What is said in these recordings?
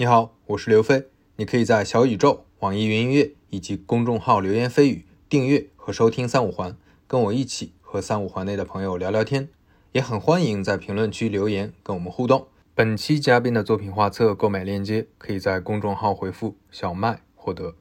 你好，我是刘飞。你可以在小宇宙、网易云音乐以及公众号“流言蜚语”订阅和收听三五环，跟我一起和三五环内的朋友聊聊天。也很欢迎在评论区留言跟我们互动。本期嘉宾的作品画册购买链接，可以在公众号回复“小麦”获得。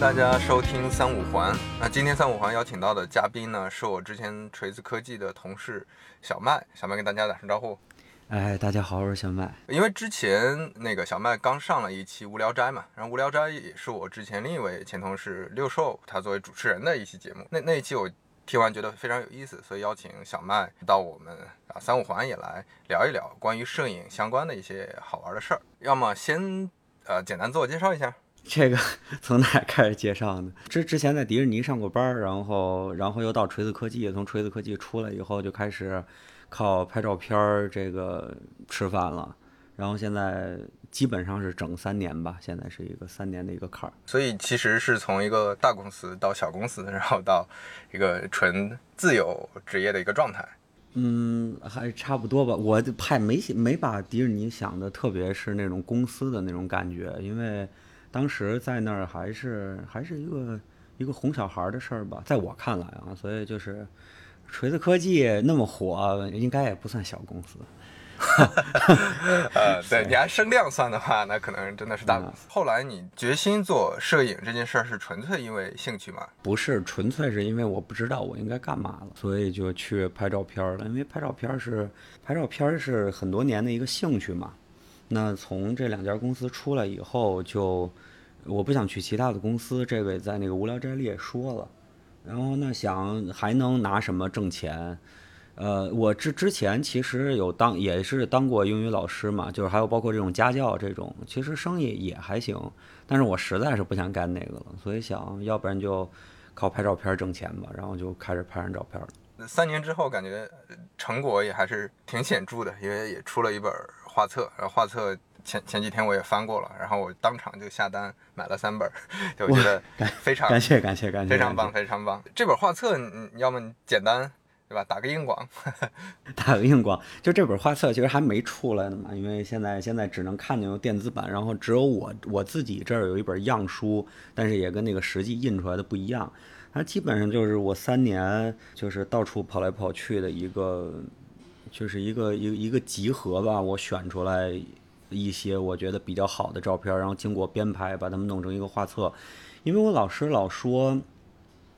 大家收听三五环。那今天三五环邀请到的嘉宾呢，是我之前锤子科技的同事小麦。小麦跟大家打声招呼。哎，大家好，我是小麦。因为之前那个小麦刚上了一期《无聊斋》嘛，然后《无聊斋》也是我之前另一位前同事六兽他作为主持人的一期节目。那那一期我听完觉得非常有意思，所以邀请小麦到我们啊三五环也来聊一聊关于摄影相关的一些好玩的事儿。要么先呃简单自我介绍一下。这个 从哪开始介绍呢？之之前在迪士尼上过班，然后然后又到锤子科技，从锤子科技出来以后就开始靠拍照片儿这个吃饭了，然后现在基本上是整三年吧，现在是一个三年的一个坎儿。所以其实是从一个大公司到小公司，然后到一个纯自由职业的一个状态。嗯，还差不多吧。我拍没没把迪士尼想的特别是那种公司的那种感觉，因为。当时在那儿还是还是一个一个哄小孩的事儿吧，在我看来啊，所以就是锤子科技那么火，应该也不算小公司。呃，对你按声量算的话，那可能真的是大公司。后来你决心做摄影这件事儿，是纯粹因为兴趣吗？不是，纯粹是因为我不知道我应该干嘛了，所以就去拍照片了。因为拍照片是拍照片是很多年的一个兴趣嘛。那从这两家公司出来以后，就我不想去其他的公司，这个在那个无聊斋里也说了。然后那想还能拿什么挣钱？呃，我之之前其实有当也是当过英语老师嘛，就是还有包括这种家教这种，其实生意也还行。但是我实在是不想干那个了，所以想要不然就靠拍照片挣钱吧，然后就开始拍上照片了。三年之后，感觉成果也还是挺显著的，因为也出了一本。画册，然后画册前前几天我也翻过了，然后我当场就下单买了三本，就我觉得非常感谢感谢感谢，非常棒非常棒。这本画册，你要么简单对吧？打个硬广，打个硬广。就这本画册其实还没出来呢嘛，因为现在现在只能看见有电子版，然后只有我我自己这儿有一本样书，但是也跟那个实际印出来的不一样。它基本上就是我三年就是到处跑来跑去的一个。就是一个一一个集合吧，我选出来一些我觉得比较好的照片，然后经过编排，把它们弄成一个画册。因为我老师老说，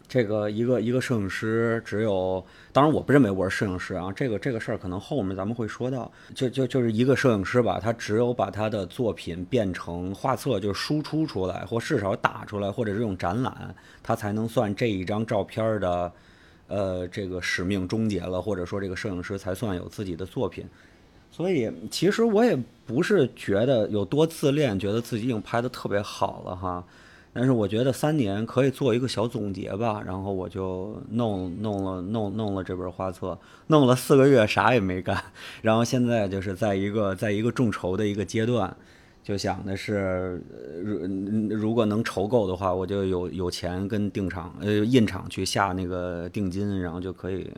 这个一个一个摄影师只有，当然我不认为我是摄影师啊，这个这个事儿可能后面咱们会说到。就就就是一个摄影师吧，他只有把他的作品变成画册，就输出出来，或至少打出来，或者这种展览，他才能算这一张照片的。呃，这个使命终结了，或者说这个摄影师才算有自己的作品。所以其实我也不是觉得有多自恋，觉得自己已经拍的特别好了哈。但是我觉得三年可以做一个小总结吧。然后我就弄弄了弄弄了这本画册，弄了四个月啥也没干。然后现在就是在一个在一个众筹的一个阶段。就想的是，如如果能筹够的话，我就有有钱跟定厂呃印厂去下那个定金，然后就可以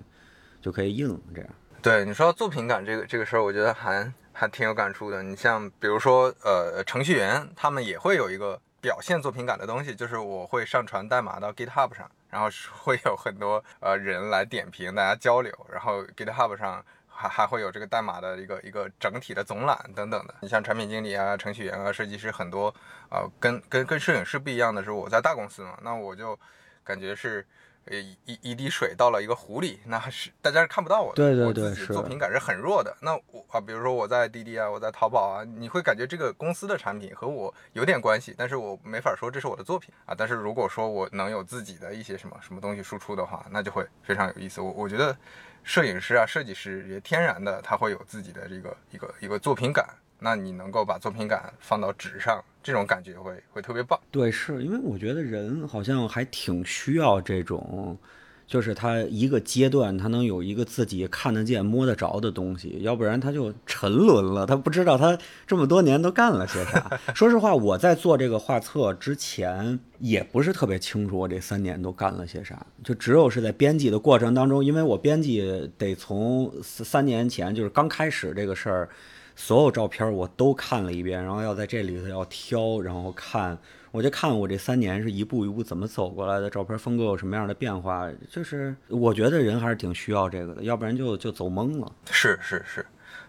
就可以印。这样。对你说作品感这个这个事儿，我觉得还还挺有感触的。你像比如说呃程序员，他们也会有一个表现作品感的东西，就是我会上传代码到 GitHub 上，然后会有很多呃人来点评，大家交流，然后 GitHub 上。还还会有这个代码的一个一个整体的总览等等的。你像产品经理啊、程序员啊、设计师很多，呃，跟跟跟摄影师不一样的是，我在大公司嘛，那我就感觉是，呃，一一滴水到了一个湖里，那是大家是看不到我的，对对对，是作品感是很弱的。那我啊，比如说我在滴滴啊，我在淘宝啊，你会感觉这个公司的产品和我有点关系，但是我没法说这是我的作品啊。但是如果说我能有自己的一些什么什么东西输出的话，那就会非常有意思。我我觉得。摄影师啊，设计师也天然的，他会有自己的这个一个一个作品感。那你能够把作品感放到纸上，这种感觉会会特别棒。对，是因为我觉得人好像还挺需要这种，就是他一个阶段，他能有一个自己看得见、摸得着的东西，要不然他就沉沦了。他不知道他这么多年都干了些啥。说实话，我在做这个画册之前，也不是特别清楚我这三年都干了些啥。就只有是在编辑的过程当中，因为我编辑得从三年前就是刚开始这个事儿，所有照片我都看了一遍，然后要在这里头要挑，然后看。我就看我这三年是一步一步怎么走过来的，照片风格有什么样的变化，就是我觉得人还是挺需要这个的，要不然就就走懵了。是是是，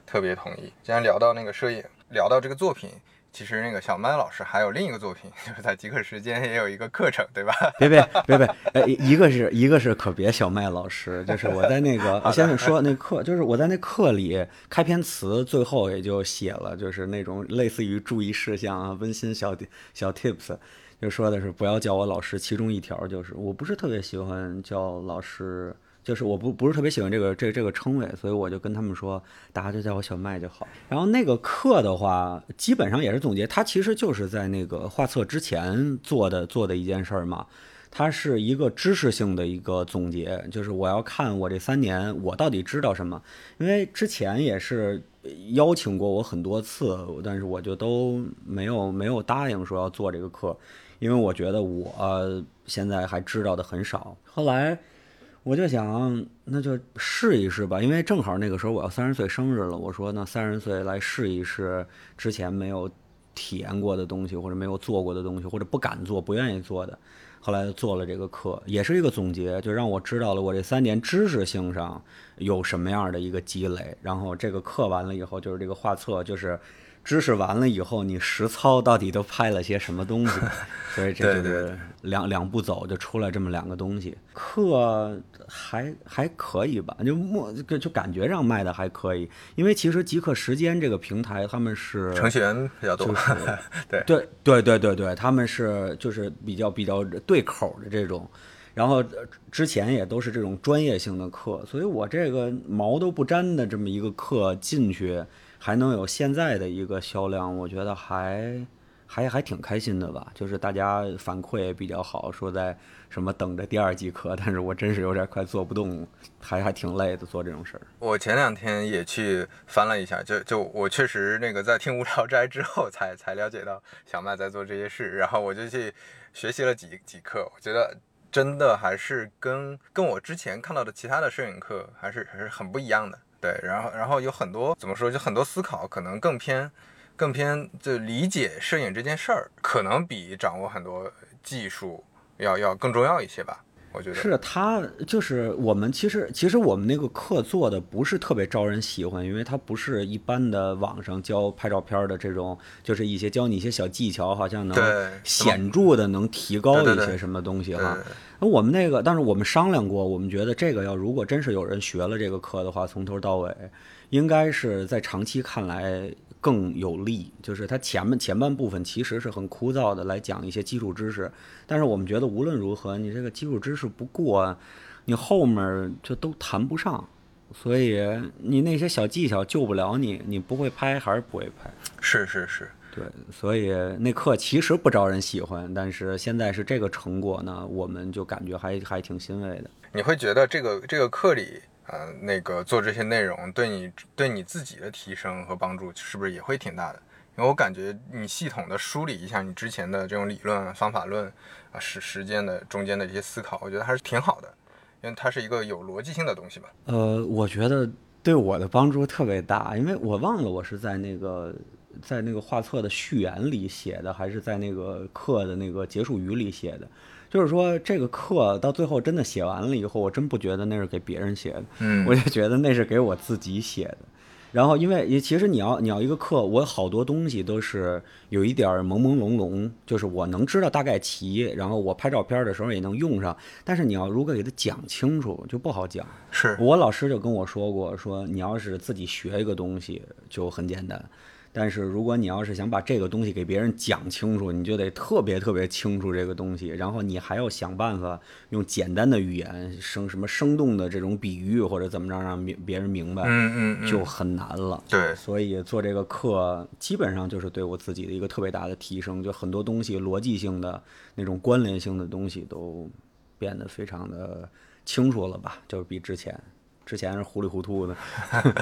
特别同意。既然聊到那个摄影，聊到这个作品。其实那个小麦老师还有另一个作品，就是在极客时间也有一个课程，对吧？别别别别，呃，一个是一个是可别小麦老师，就是我在那个我先说那课，就是我在那课里开篇词最后也就写了，就是那种类似于注意事项啊、温馨小小 tips，就说的是不要叫我老师，其中一条就是我不是特别喜欢叫老师。就是我不不是特别喜欢这个这这个称谓，所以我就跟他们说，大家就叫我小麦就好。然后那个课的话，基本上也是总结，它其实就是在那个画册之前做的做的一件事儿嘛。它是一个知识性的一个总结，就是我要看我这三年我到底知道什么。因为之前也是邀请过我很多次，但是我就都没有没有答应说要做这个课，因为我觉得我现在还知道的很少。后来。我就想，那就试一试吧，因为正好那个时候我要三十岁生日了。我说，那三十岁来试一试之前没有体验过的东西，或者没有做过的东西，或者不敢做、不愿意做的。后来做了这个课，也是一个总结，就让我知道了我这三年知识性上有什么样的一个积累。然后这个课完了以后，就是这个画册，就是。知识完了以后，你实操到底都拍了些什么东西？所以这就是两两步走就出来这么两个东西。课还还可以吧，就默就感觉上卖的还可以，因为其实极客时间这个平台他们是程序员比较多，对对对对对对，他们是就是比较比较对口的这种，然后之前也都是这种专业性的课，所以我这个毛都不沾的这么一个课进去。还能有现在的一个销量，我觉得还还还挺开心的吧。就是大家反馈也比较好，说在什么等着第二季课，但是我真是有点快做不动，还还挺累的做这种事儿。我前两天也去翻了一下，就就我确实那个在听无聊斋之后才才了解到小麦在做这些事，然后我就去学习了几几课，我觉得真的还是跟跟我之前看到的其他的摄影课还是还是很不一样的。对，然后然后有很多怎么说，就很多思考可能更偏，更偏就理解摄影这件事儿，可能比掌握很多技术要要更重要一些吧。我觉得是他，就是我们其实其实我们那个课做的不是特别招人喜欢，因为它不是一般的网上教拍照片的这种，就是一些教你一些小技巧，好像能显著的能提高一些什么东西哈。那我们那个，但是我们商量过，我们觉得这个要如果真是有人学了这个课的话，从头到尾，应该是在长期看来。更有利，就是它前面前半部分其实是很枯燥的，来讲一些基础知识。但是我们觉得无论如何，你这个基础知识不过，你后面就都谈不上。所以你那些小技巧救不了你，你不会拍还是不会拍。是是是，对。所以那课其实不招人喜欢，但是现在是这个成果呢，我们就感觉还还挺欣慰的。你会觉得这个这个课里？呃，那个做这些内容对你对你自己的提升和帮助是不是也会挺大的？因为我感觉你系统的梳理一下你之前的这种理论、方法论啊，时时间的中间的这些思考，我觉得还是挺好的，因为它是一个有逻辑性的东西吧。呃，我觉得对我的帮助特别大，因为我忘了我是在那个在那个画册的序言里写的，还是在那个课的那个结束语里写的。就是说，这个课到最后真的写完了以后，我真不觉得那是给别人写的，嗯，我就觉得那是给我自己写的。然后，因为其实你要你要一个课，我好多东西都是有一点朦朦胧胧，就是我能知道大概齐，然后我拍照片的时候也能用上。但是你要如果给他讲清楚，就不好讲。是我老师就跟我说过，说你要是自己学一个东西就很简单。但是如果你要是想把这个东西给别人讲清楚，你就得特别特别清楚这个东西，然后你还要想办法用简单的语言生什么生动的这种比喻或者怎么着让明别人明白，嗯嗯，就很难了。对，所以做这个课基本上就是对我自己的一个特别大的提升，就很多东西逻辑性的那种关联性的东西都变得非常的清楚了吧？就是比之前，之前是糊里糊涂的。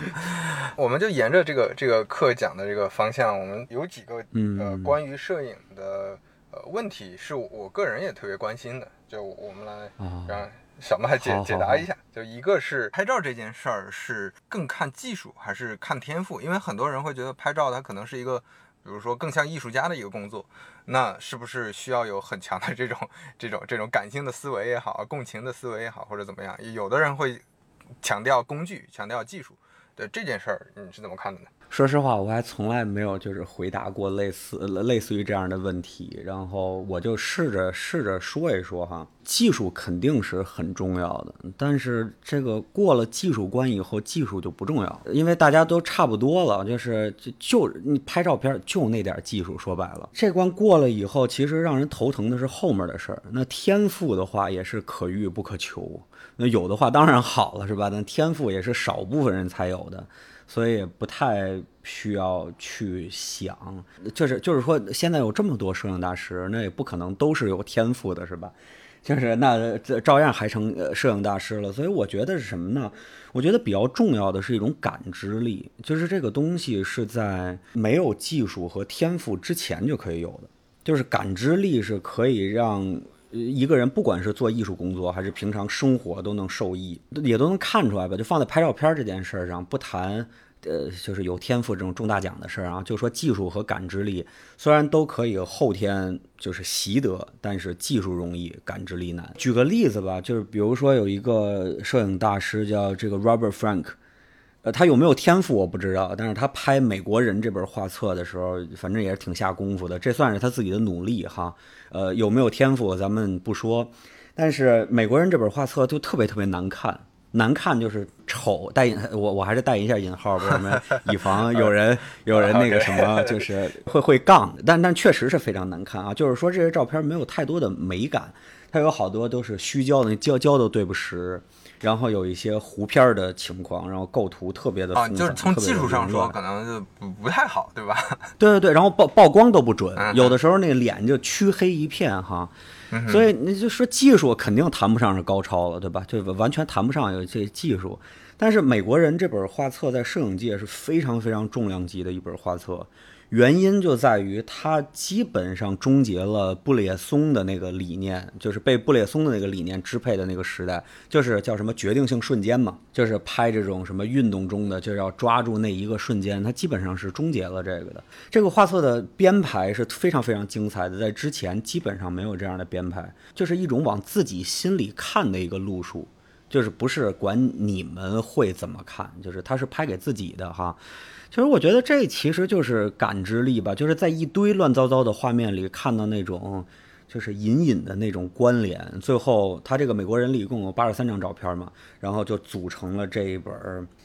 我们就沿着这个这个课讲的这个方向，我们有几个呃嗯关于摄影的呃问题是我个人也特别关心的，就我们来啊让小麦解解答一下。就一个是拍照这件事儿是更看技术还是看天赋？因为很多人会觉得拍照它可能是一个。比如说，更像艺术家的一个工作，那是不是需要有很强的这种、这种、这种感性的思维也好，共情的思维也好，或者怎么样？有的人会强调工具，强调技术。对这件事儿，你是怎么看的呢？说实话，我还从来没有就是回答过类似类似于这样的问题，然后我就试着试着说一说哈。技术肯定是很重要的，但是这个过了技术关以后，技术就不重要，因为大家都差不多了，就是就就你拍照片就那点技术，说白了，这关过了以后，其实让人头疼的是后面的事儿。那天赋的话也是可遇不可求，那有的话当然好了，是吧？但天赋也是少部分人才有的。所以不太需要去想，就是就是说，现在有这么多摄影大师，那也不可能都是有天赋的，是吧？就是那这照样还成摄影大师了。所以我觉得是什么呢？我觉得比较重要的是一种感知力，就是这个东西是在没有技术和天赋之前就可以有的，就是感知力是可以让。一个人不管是做艺术工作还是平常生活都能受益，也都能看出来吧。就放在拍照片这件事上，不谈呃，就是有天赋这种中大奖的事儿啊，就说技术和感知力，虽然都可以后天就是习得，但是技术容易，感知力难。举个例子吧，就是比如说有一个摄影大师叫这个 Robert Frank。呃，他有没有天赋我不知道，但是他拍《美国人》这本画册的时候，反正也是挺下功夫的，这算是他自己的努力哈。呃，有没有天赋咱们不说，但是《美国人》这本画册就特别特别难看，难看就是丑，带引我我还是带一下引号，为什么？以防有人有人那个什么，就是会会杠，但但确实是非常难看啊，就是说这些照片没有太多的美感，它有好多都是虚焦的，焦焦都对不实。然后有一些糊片儿的情况，然后构图特别的啊，就是从技术上说，可能就不不太好，对吧？对对对，然后曝曝光都不准，有的时候那个脸就黢黑一片哈，所以你就说技术肯定谈不上是高超了，对吧？就完全谈不上有这技术。但是美国人这本画册在摄影界是非常非常重量级的一本画册。原因就在于它基本上终结了布列松的那个理念，就是被布列松的那个理念支配的那个时代，就是叫什么决定性瞬间嘛，就是拍这种什么运动中的，就要抓住那一个瞬间，它基本上是终结了这个的。这个画册的编排是非常非常精彩的，在之前基本上没有这样的编排，就是一种往自己心里看的一个路数，就是不是管你们会怎么看，就是他是拍给自己的哈。其实我觉得这其实就是感知力吧，就是在一堆乱糟糟的画面里看到那种，就是隐隐的那种关联。最后他这个美国人里一共有八十三张照片嘛，然后就组成了这一本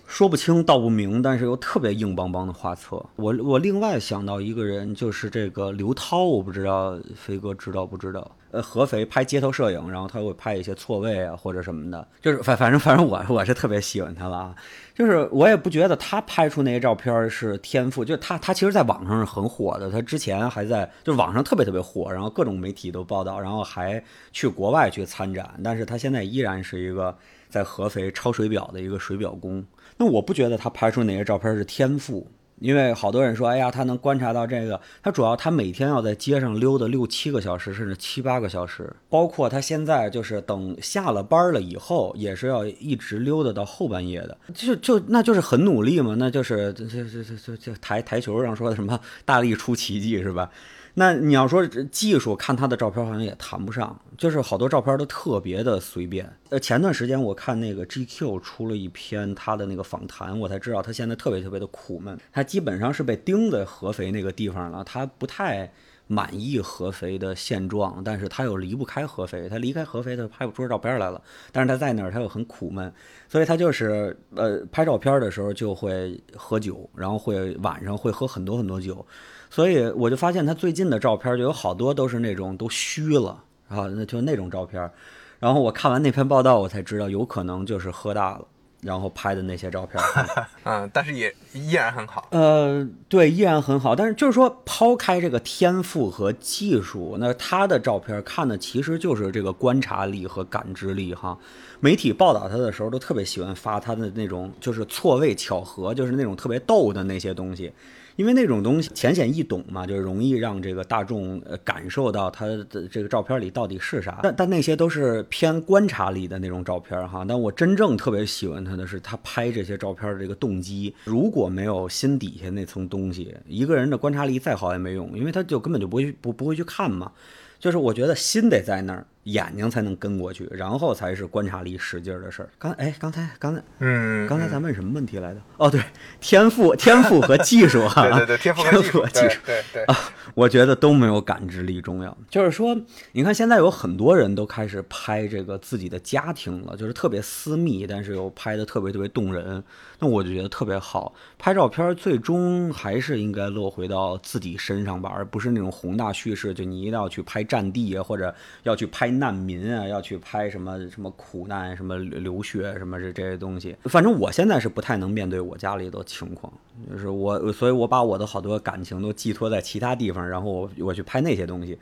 说不清道不明，但是又特别硬邦邦的画册。我我另外想到一个人，就是这个刘涛，我不知道飞哥知道不知道？呃，合肥拍街头摄影，然后他会拍一些错位啊或者什么的，就是反反正反正我我是特别喜欢他了啊。就是我也不觉得他拍出那些照片是天赋，就他他其实在网上是很火的，他之前还在就网上特别特别火，然后各种媒体都报道，然后还去国外去参展，但是他现在依然是一个在合肥抄水表的一个水表工。那我不觉得他拍出那些照片是天赋。因为好多人说，哎呀，他能观察到这个。他主要他每天要在街上溜达六七个小时，甚至七八个小时。包括他现在就是等下了班了以后，也是要一直溜达到后半夜的。就就那就是很努力嘛，那就是这这这这这台台球上说的什么大力出奇迹是吧？那你要说技术，看他的照片好像也谈不上，就是好多照片都特别的随便。呃，前段时间我看那个 GQ 出了一篇他的那个访谈，我才知道他现在特别特别的苦闷。他基本上是被钉在合肥那个地方了，他不太满意合肥的现状，但是他又离不开合肥，他离开合肥他拍不出照片来了。但是他在那儿他又很苦闷，所以他就是呃拍照片的时候就会喝酒，然后会晚上会喝很多很多酒。所以我就发现他最近的照片就有好多都是那种都虚了啊，那就那种照片。然后我看完那篇报道，我才知道有可能就是喝大了，然后拍的那些照片。嗯，但是也依然很好。呃，对，依然很好。但是就是说，抛开这个天赋和技术，那他的照片看的其实就是这个观察力和感知力哈。媒体报道他的时候都特别喜欢发他的那种就是错位巧合，就是那种特别逗的那些东西。因为那种东西浅显易懂嘛，就是容易让这个大众呃感受到他的这个照片里到底是啥。但但那些都是偏观察力的那种照片哈。但我真正特别喜欢他的是他拍这些照片的这个动机。如果没有心底下那层东西，一个人的观察力再好也没用，因为他就根本就不会不不会去看嘛。就是我觉得心得在那儿。眼睛才能跟过去，然后才是观察力使劲儿的事儿。刚哎，刚才刚才嗯，刚才咱问什么问题来的？哦，对，天赋天赋和技术 哈，对对对，天赋和技术，对对啊，我觉得都没有感知力重要。就是说，你看现在有很多人都开始拍这个自己的家庭了，就是特别私密，但是又拍的特别特别动人。那我就觉得特别好。拍照片最终还是应该落回到自己身上吧，而不是那种宏大叙事，就你一定要去拍战地啊，或者要去拍。难民啊，要去拍什么什么苦难，什么流血，什么这这些东西。反正我现在是不太能面对我家里的情况，就是我，所以我把我的好多感情都寄托在其他地方，然后我我去拍那些东西。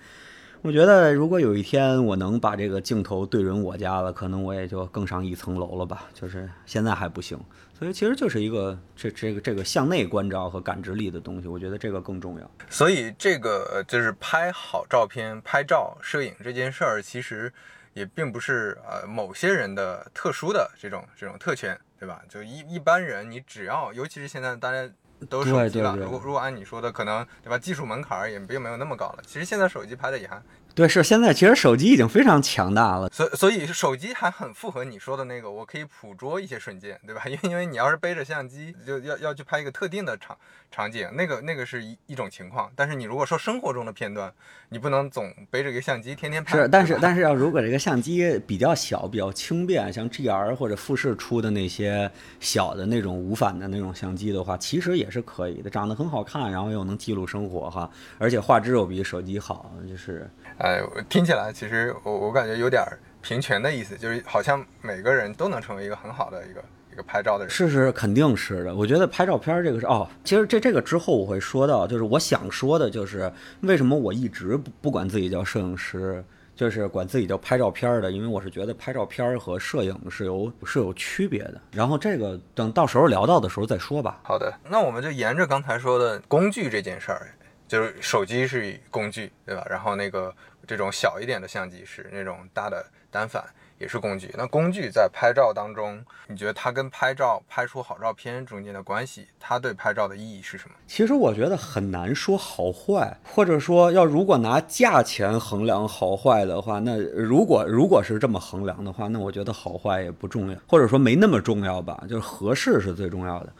我觉得如果有一天我能把这个镜头对准我家了，可能我也就更上一层楼了吧。就是现在还不行。所以其实就是一个这这个这个向内关照和感知力的东西，我觉得这个更重要。所以这个就是拍好照片、拍照、摄影这件事儿，其实也并不是呃某些人的特殊的这种这种特权，对吧？就一一般人，你只要，尤其是现在大家都手机了，如果如果按你说的，可能对吧？技术门槛也并没有那么高了。其实现在手机拍的也还。对，是现在其实手机已经非常强大了，所所以手机还很符合你说的那个，我可以捕捉一些瞬间，对吧？因为因为你要是背着相机，就要要去拍一个特定的场场景，那个那个是一一种情况。但是你如果说生活中的片段，你不能总背着一个相机天天拍。是，但是但是要如果这个相机比较小、比较轻便，像 GR 或者富士出的那些小的那种无反的那种相机的话，其实也是可以的，长得很好看，然后又能记录生活哈，而且画质又比手机好，就是。哎，听起来其实我我感觉有点平权的意思，就是好像每个人都能成为一个很好的一个一个拍照的人。是是，肯定是的。我觉得拍照片这个是哦，其实这这个之后我会说到，就是我想说的就是为什么我一直不不管自己叫摄影师，就是管自己叫拍照片的，因为我是觉得拍照片和摄影是有是有区别的。然后这个等到时候聊到的时候再说吧。好的，那我们就沿着刚才说的工具这件事儿。就是手机是工具，对吧？然后那个这种小一点的相机是那种大的单反，也是工具。那工具在拍照当中，你觉得它跟拍照拍出好照片中间的关系，它对拍照的意义是什么？其实我觉得很难说好坏，或者说要如果拿价钱衡量好坏的话，那如果如果是这么衡量的话，那我觉得好坏也不重要，或者说没那么重要吧，就是合适是最重要的。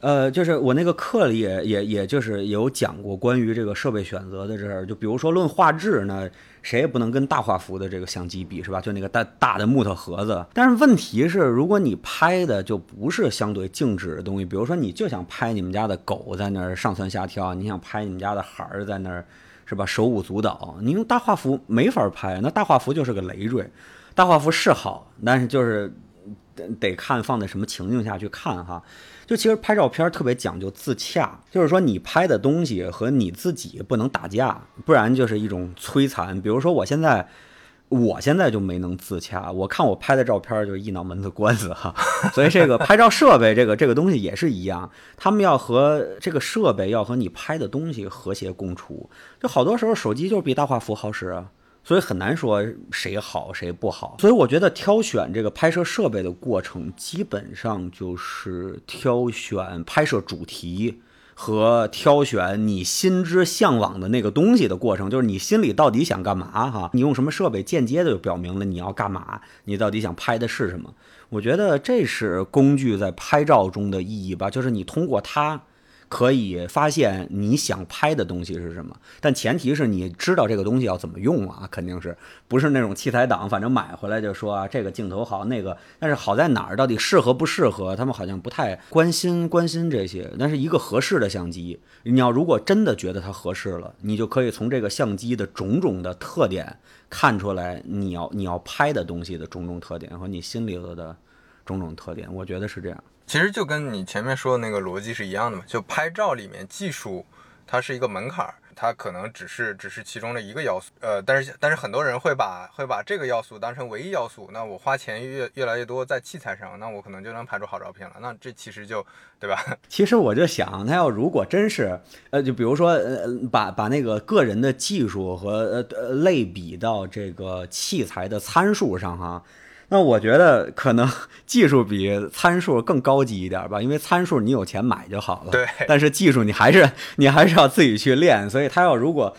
呃，就是我那个课里也也也就是有讲过关于这个设备选择的这儿，就比如说论画质，那谁也不能跟大画幅的这个相机比，是吧？就那个大大的木头盒子。但是问题是，如果你拍的就不是相对静止的东西，比如说你就想拍你们家的狗在那儿上蹿下跳，你想拍你们家的孩儿在那儿，是吧？手舞足蹈，你用大画幅没法拍，那大画幅就是个累赘。大画幅是好，但是就是得看放在什么情境下去看哈。就其实拍照片特别讲究自洽，就是说你拍的东西和你自己不能打架，不然就是一种摧残。比如说我现在，我现在就没能自洽，我看我拍的照片就是一脑门子官司哈。所以这个拍照设备这个这个东西也是一样，他们要和这个设备要和你拍的东西和谐共处。就好多时候手机就是比大画幅好使。所以很难说谁好谁不好，所以我觉得挑选这个拍摄设备的过程，基本上就是挑选拍摄主题和挑选你心之向往的那个东西的过程，就是你心里到底想干嘛哈？你用什么设备，间接的就表明了你要干嘛，你到底想拍的是什么？我觉得这是工具在拍照中的意义吧，就是你通过它。可以发现你想拍的东西是什么，但前提是你知道这个东西要怎么用啊，肯定是不是那种器材党，反正买回来就说啊这个镜头好那个，但是好在哪儿，到底适合不适合，他们好像不太关心关心这些。但是一个合适的相机，你要如果真的觉得它合适了，你就可以从这个相机的种种的特点看出来你要你要拍的东西的种种特点和你心里头的种种特点，我觉得是这样。其实就跟你前面说的那个逻辑是一样的嘛，就拍照里面技术它是一个门槛儿。它可能只是只是其中的一个要素，呃，但是但是很多人会把会把这个要素当成唯一要素。那我花钱越越来越多在器材上，那我可能就能拍出好照片了。那这其实就对吧？其实我就想，他要如果真是，呃，就比如说，呃，把把那个个人的技术和呃类比到这个器材的参数上哈。那我觉得可能 技术比参数更高级一点吧，因为参数你有钱买就好了。对。但是技术你还是你还是要自己去练，所以他要如果。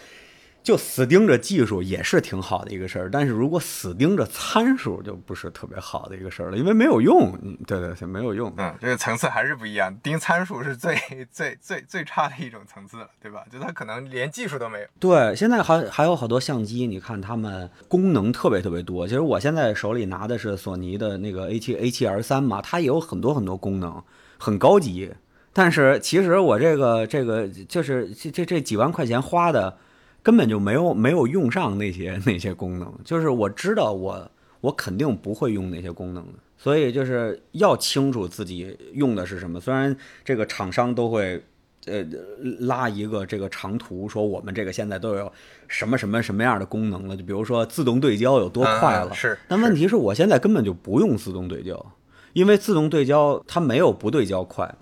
就死盯着技术也是挺好的一个事儿，但是如果死盯着参数就不是特别好的一个事儿了，因为没有用。对对对，没有用。嗯，这个层次还是不一样，盯参数是最最最最差的一种层次了，对吧？就它可能连技术都没有。对，现在还还有好多相机，你看它们功能特别特别多。其实我现在手里拿的是索尼的那个 A7 A7R 三嘛，它也有很多很多功能，很高级。但是其实我这个这个就是这这这几万块钱花的。根本就没有没有用上那些 那些功能，就是我知道我我肯定不会用那些功能的，所以就是要清楚自己用的是什么。虽然这个厂商都会呃拉一个这个长图，说我们这个现在都有什么什么什么样的功能了，就比如说自动对焦有多快了，是。但问题是我现在根本就不用自动对焦。因为自动对焦它没有不对焦快，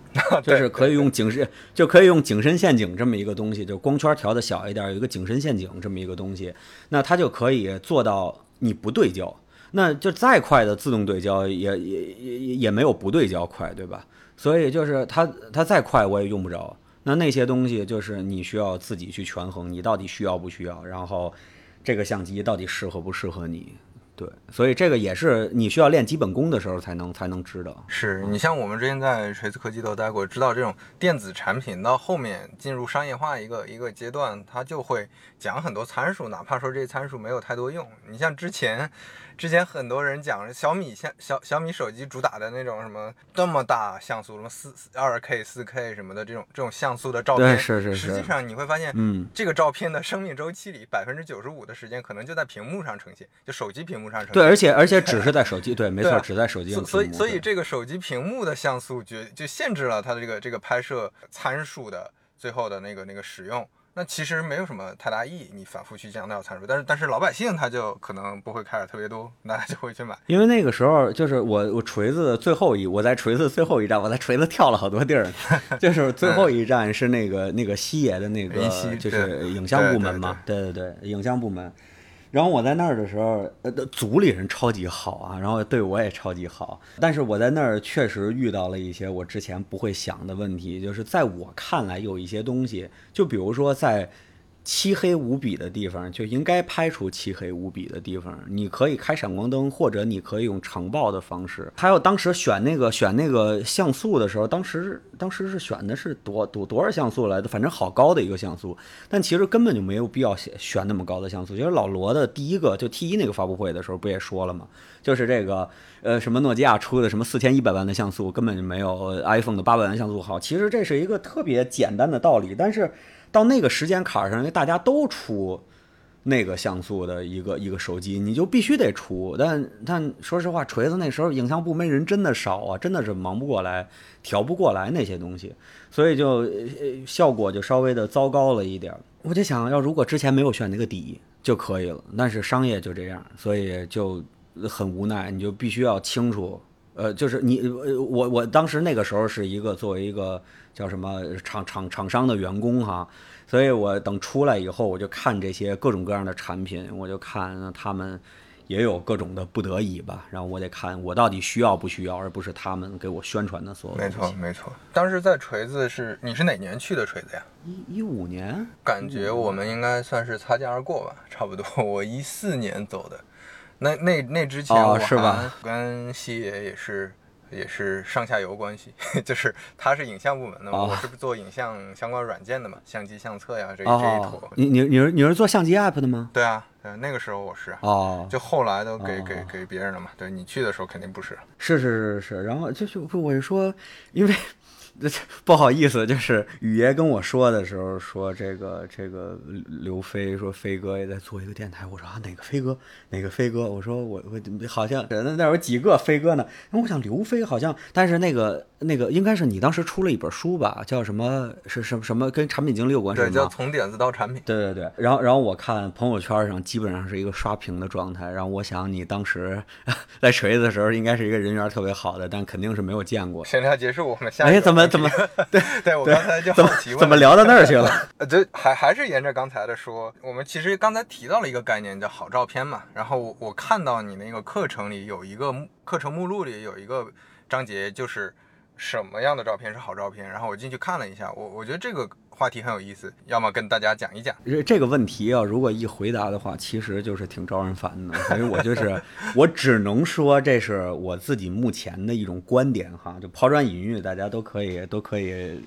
就是可以用景深，就可以用景深陷阱这么一个东西，就光圈调的小一点，有一个景深陷阱这么一个东西，那它就可以做到你不对焦。那就再快的自动对焦也也也也没有不对焦快，对吧？所以就是它它再快我也用不着。那那些东西就是你需要自己去权衡，你到底需要不需要，然后这个相机到底适合不适合你。对，所以这个也是你需要练基本功的时候才能才能知道。是你像我们之前在锤子科技都待过，知道这种电子产品到后面进入商业化一个一个阶段，它就会讲很多参数，哪怕说这些参数没有太多用。你像之前。之前很多人讲小米像小小米手机主打的那种什么这么大像素，什么四二 K、四 K 什么的这种这种像素的照片，是是是。实际上你会发现，嗯，这个照片的生命周期里，百分之九十五的时间可能就在屏幕上呈现，就手机屏幕上呈现。对，而且而且只是在手机，对，没错，只在手机上。所以所以这个手机屏幕的像素决就限制了它的这个这个拍摄参数的最后的那个那个使用。那其实没有什么太大意义，你反复去强调参数，但是但是老百姓他就可能不会开的特别多，那就会去买。因为那个时候就是我我锤子的最后一，我在锤子最后一站，我在锤子跳了好多地儿，就是最后一站是那个那个西野的那个就是影像部门嘛，对对对，影像部门。然后我在那儿的时候，呃，组里人超级好啊，然后对我也超级好。但是我在那儿确实遇到了一些我之前不会想的问题，就是在我看来有一些东西，就比如说在。漆黑无比的地方就应该拍出漆黑无比的地方。你可以开闪光灯，或者你可以用长曝的方式。还有当时选那个选那个像素的时候，当时当时是选的是多多多少像素来的？反正好高的一个像素，但其实根本就没有必要选选那么高的像素。就是老罗的第一个就 T 一那个发布会的时候不也说了吗？就是这个呃什么诺基亚出的什么四千一百万的像素根本就没有 iPhone 的八百万像素好。其实这是一个特别简单的道理，但是。到那个时间坎上，因为大家都出那个像素的一个一个手机，你就必须得出。但但说实话，锤子那时候影像部门人真的少啊，真的是忙不过来，调不过来那些东西，所以就效果就稍微的糟糕了一点。我就想要如果之前没有选那个底就可以了，但是商业就这样，所以就很无奈，你就必须要清楚。呃，就是你我我当时那个时候是一个作为一个。叫什么厂厂厂商的员工哈，所以我等出来以后，我就看这些各种各样的产品，我就看他们也有各种的不得已吧，然后我得看我到底需要不需要，而不是他们给我宣传的所有。没错没错，当时在锤子是你是哪年去的锤子呀？一一五年，感觉我们应该算是擦肩而过吧，差不多。我一四年走的，那那那之前我还跟西野也是。也是上下游关系，就是他是影像部门的嘛，我是不做影像相关软件的嘛，相机相册呀这这一坨。你你你是你是做相机 app 的吗？对啊，那个时候我是哦，就后来都给给给别人了嘛。对你去的时候肯定不是。是是是是，然后就是我是说，因为 不好意思，就是宇爷跟我说的时候说这个这个刘飞说飞哥也在做一个电台，我说啊哪个飞哥哪个飞哥？我说我我好像那那有几个飞哥呢？我想刘飞好像，但是那个那个应该是你当时出了一本书吧，叫什么是什么什么跟产品经理有关系对，叫从点子到产品。对对对，然后然后我看朋友圈上基本上是一个刷屏的状态，然后我想你当时 在锤子的时候应该是一个人缘特别好的，但肯定是没有见过。闲聊结束，我们下哎怎么怎么 对对，我刚才就好奇问怎么聊到那儿去了？呃，这，还还是沿着刚才的说，我们其实刚才提到了一个概念叫好照片嘛。然后我我看到你那个课程里有一个目课程目录里有一个章节，就是什么样的照片是好照片。然后我进去看了一下，我我觉得这个话题很有意思，要么跟大家讲一讲。这这个问题啊，如果一回答的话，其实就是挺招人烦的，所以我就是我只能说这是我自己目前的一种观点哈，就抛砖引玉，大家都可以都可以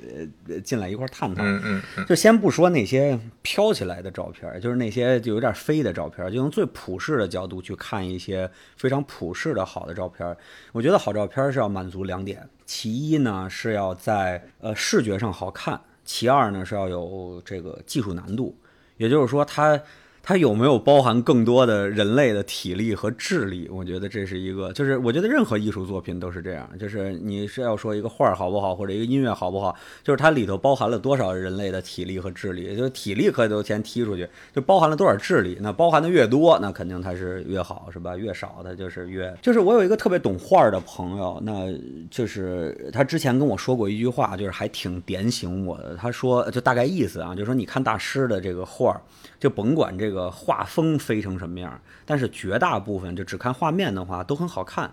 呃进来一块儿探讨。嗯嗯嗯，就先不说那些飘起来的照片，就是那些就有点飞的照片，就用最普世的角度去看一些非常普世的好的照片。我觉得好照片是要满足两点，其一呢是要在呃视觉上好看，其二呢是要有这个技术难度，也就是说它。它有没有包含更多的人类的体力和智力？我觉得这是一个，就是我觉得任何艺术作品都是这样，就是你是要说一个画儿好不好，或者一个音乐好不好，就是它里头包含了多少人类的体力和智力，就是体力可以都先踢出去，就包含了多少智力，那包含的越多，那肯定它是越好，是吧？越少它就是越，就是我有一个特别懂画儿的朋友，那就是他之前跟我说过一句话，就是还挺点醒我的。他说，就大概意思啊，就是说你看大师的这个画儿，就甭管这个画风飞成什么样，但是绝大部分就只看画面的话都很好看。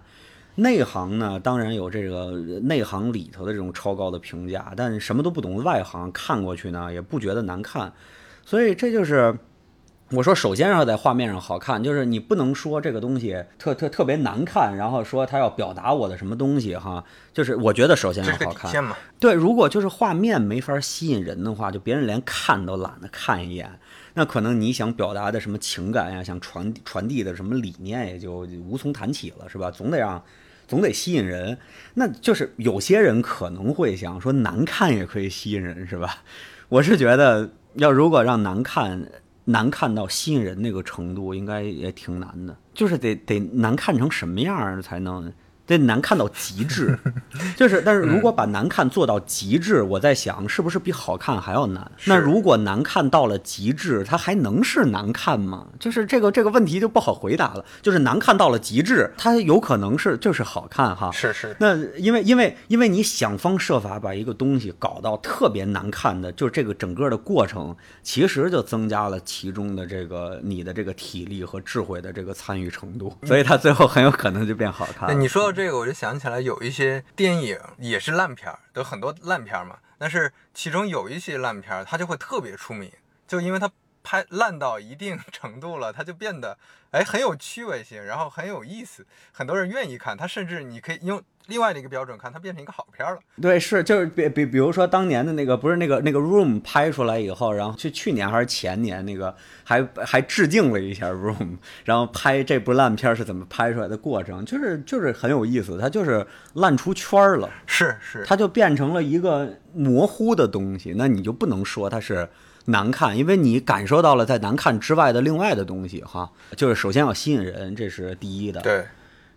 内行呢，当然有这个内行里头的这种超高的评价，但什么都不懂的外行看过去呢，也不觉得难看。所以这就是我说，首先要在画面上好看，就是你不能说这个东西特特特别难看，然后说它要表达我的什么东西哈。就是我觉得首先要好看。对，如果就是画面没法吸引人的话，就别人连看都懒得看一眼，那可能你想表达的什么情感呀，想传传递的什么理念也就无从谈起了，是吧？总得让。总得吸引人，那就是有些人可能会想说难看也可以吸引人，是吧？我是觉得，要如果让难看难看到吸引人那个程度，应该也挺难的，就是得得难看成什么样才能得难看到极致，就是，但是如果把难看做到极致，我在想是不是比好看还要难？那如果难看到了极致，它还能是难看吗？就是这个这个问题就不好回答了。就是难看到了极致，它有可能是就是好看哈。是是，那因为因为因为你想方设法把一个东西搞到特别难看的，就是这个整个的过程，其实就增加了其中的这个你的这个体力和智慧的这个参与程度，所以它最后很有可能就变好看你说到这这个，我就想起来有一些电影也是烂片儿，有很多烂片儿嘛。但是其中有一些烂片儿，它就会特别出名，就因为它拍烂到一定程度了，它就变得哎很有趣味性，然后很有意思，很多人愿意看。它甚至你可以用另外的一个标准看，它变成一个好片儿了。对，是就是比比比如说当年的那个不是那个那个 Room 拍出来以后，然后去去年还是前年那个还还致敬了一下 Room，然后拍这部烂片是怎么拍出来的过程，就是就是很有意思，它就是烂出圈儿了。是是，它就变成了一个模糊的东西，那你就不能说它是难看，因为你感受到了在难看之外的另外的东西哈。就是首先要吸引人，这是第一的。对，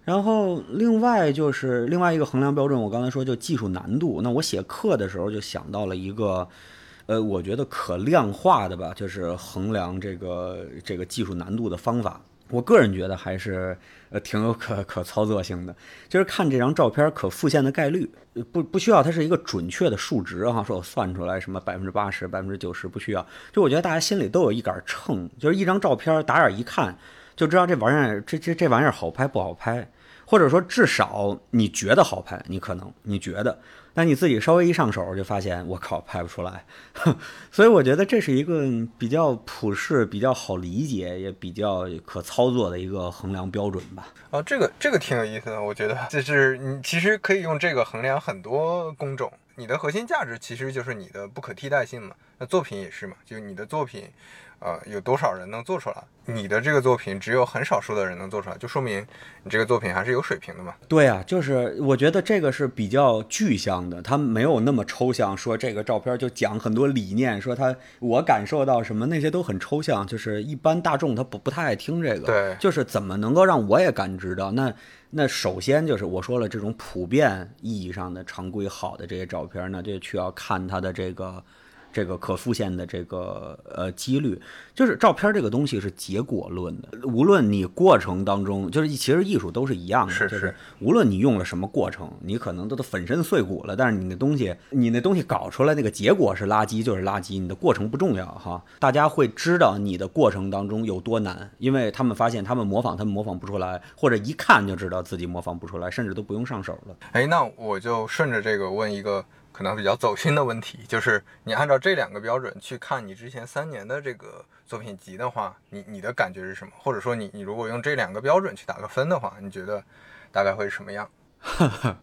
然后另外就是另外一个衡量标准，我刚才说就技术难度。那我写课的时候就想到了一个，呃，我觉得可量化的吧，就是衡量这个这个技术难度的方法。我个人觉得还是呃挺有可可操作性的，就是看这张照片可复现的概率，不不需要它是一个准确的数值哈，说我算出来什么百分之八十、百分之九十不需要，就我觉得大家心里都有一杆秤，就是一张照片打眼一看就知道这玩意儿这这这玩意儿好拍不好拍，或者说至少你觉得好拍，你可能你觉得，但你自己稍微一上手就发现我靠拍不出来，所以我觉得这是一个比较普世、比较好理解也比较可操作的一个衡量标准吧。哦，这个这个挺有意思的，我觉得就是你其实可以用这个衡量很多工种。你的核心价值其实就是你的不可替代性嘛，那作品也是嘛，就是你的作品，呃，有多少人能做出来？你的这个作品只有很少数的人能做出来，就说明你这个作品还是有水平的嘛？对啊，就是我觉得这个是比较具象的，它没有那么抽象。说这个照片就讲很多理念，说他我感受到什么，那些都很抽象，就是一般大众他不不太爱听这个。对，就是怎么能够让我也感知到？那那首先就是我说了，这种普遍意义上的常规好的这些照片，那就需要看它的这个。这个可复现的这个呃几率，就是照片这个东西是结果论的，无论你过程当中，就是其实艺术都是一样的，是是，无论你用了什么过程，你可能都都粉身碎骨了，但是你那东西，你那东西搞出来那个结果是垃圾就是垃圾，你的过程不重要哈，大家会知道你的过程当中有多难，因为他们发现他们模仿他们模仿不出来，或者一看就知道自己模仿不出来，甚至都不用上手了。哎，那我就顺着这个问一个。可能比较走心的问题，就是你按照这两个标准去看你之前三年的这个作品集的话，你你的感觉是什么？或者说你你如果用这两个标准去打个分的话，你觉得大概会是什么样？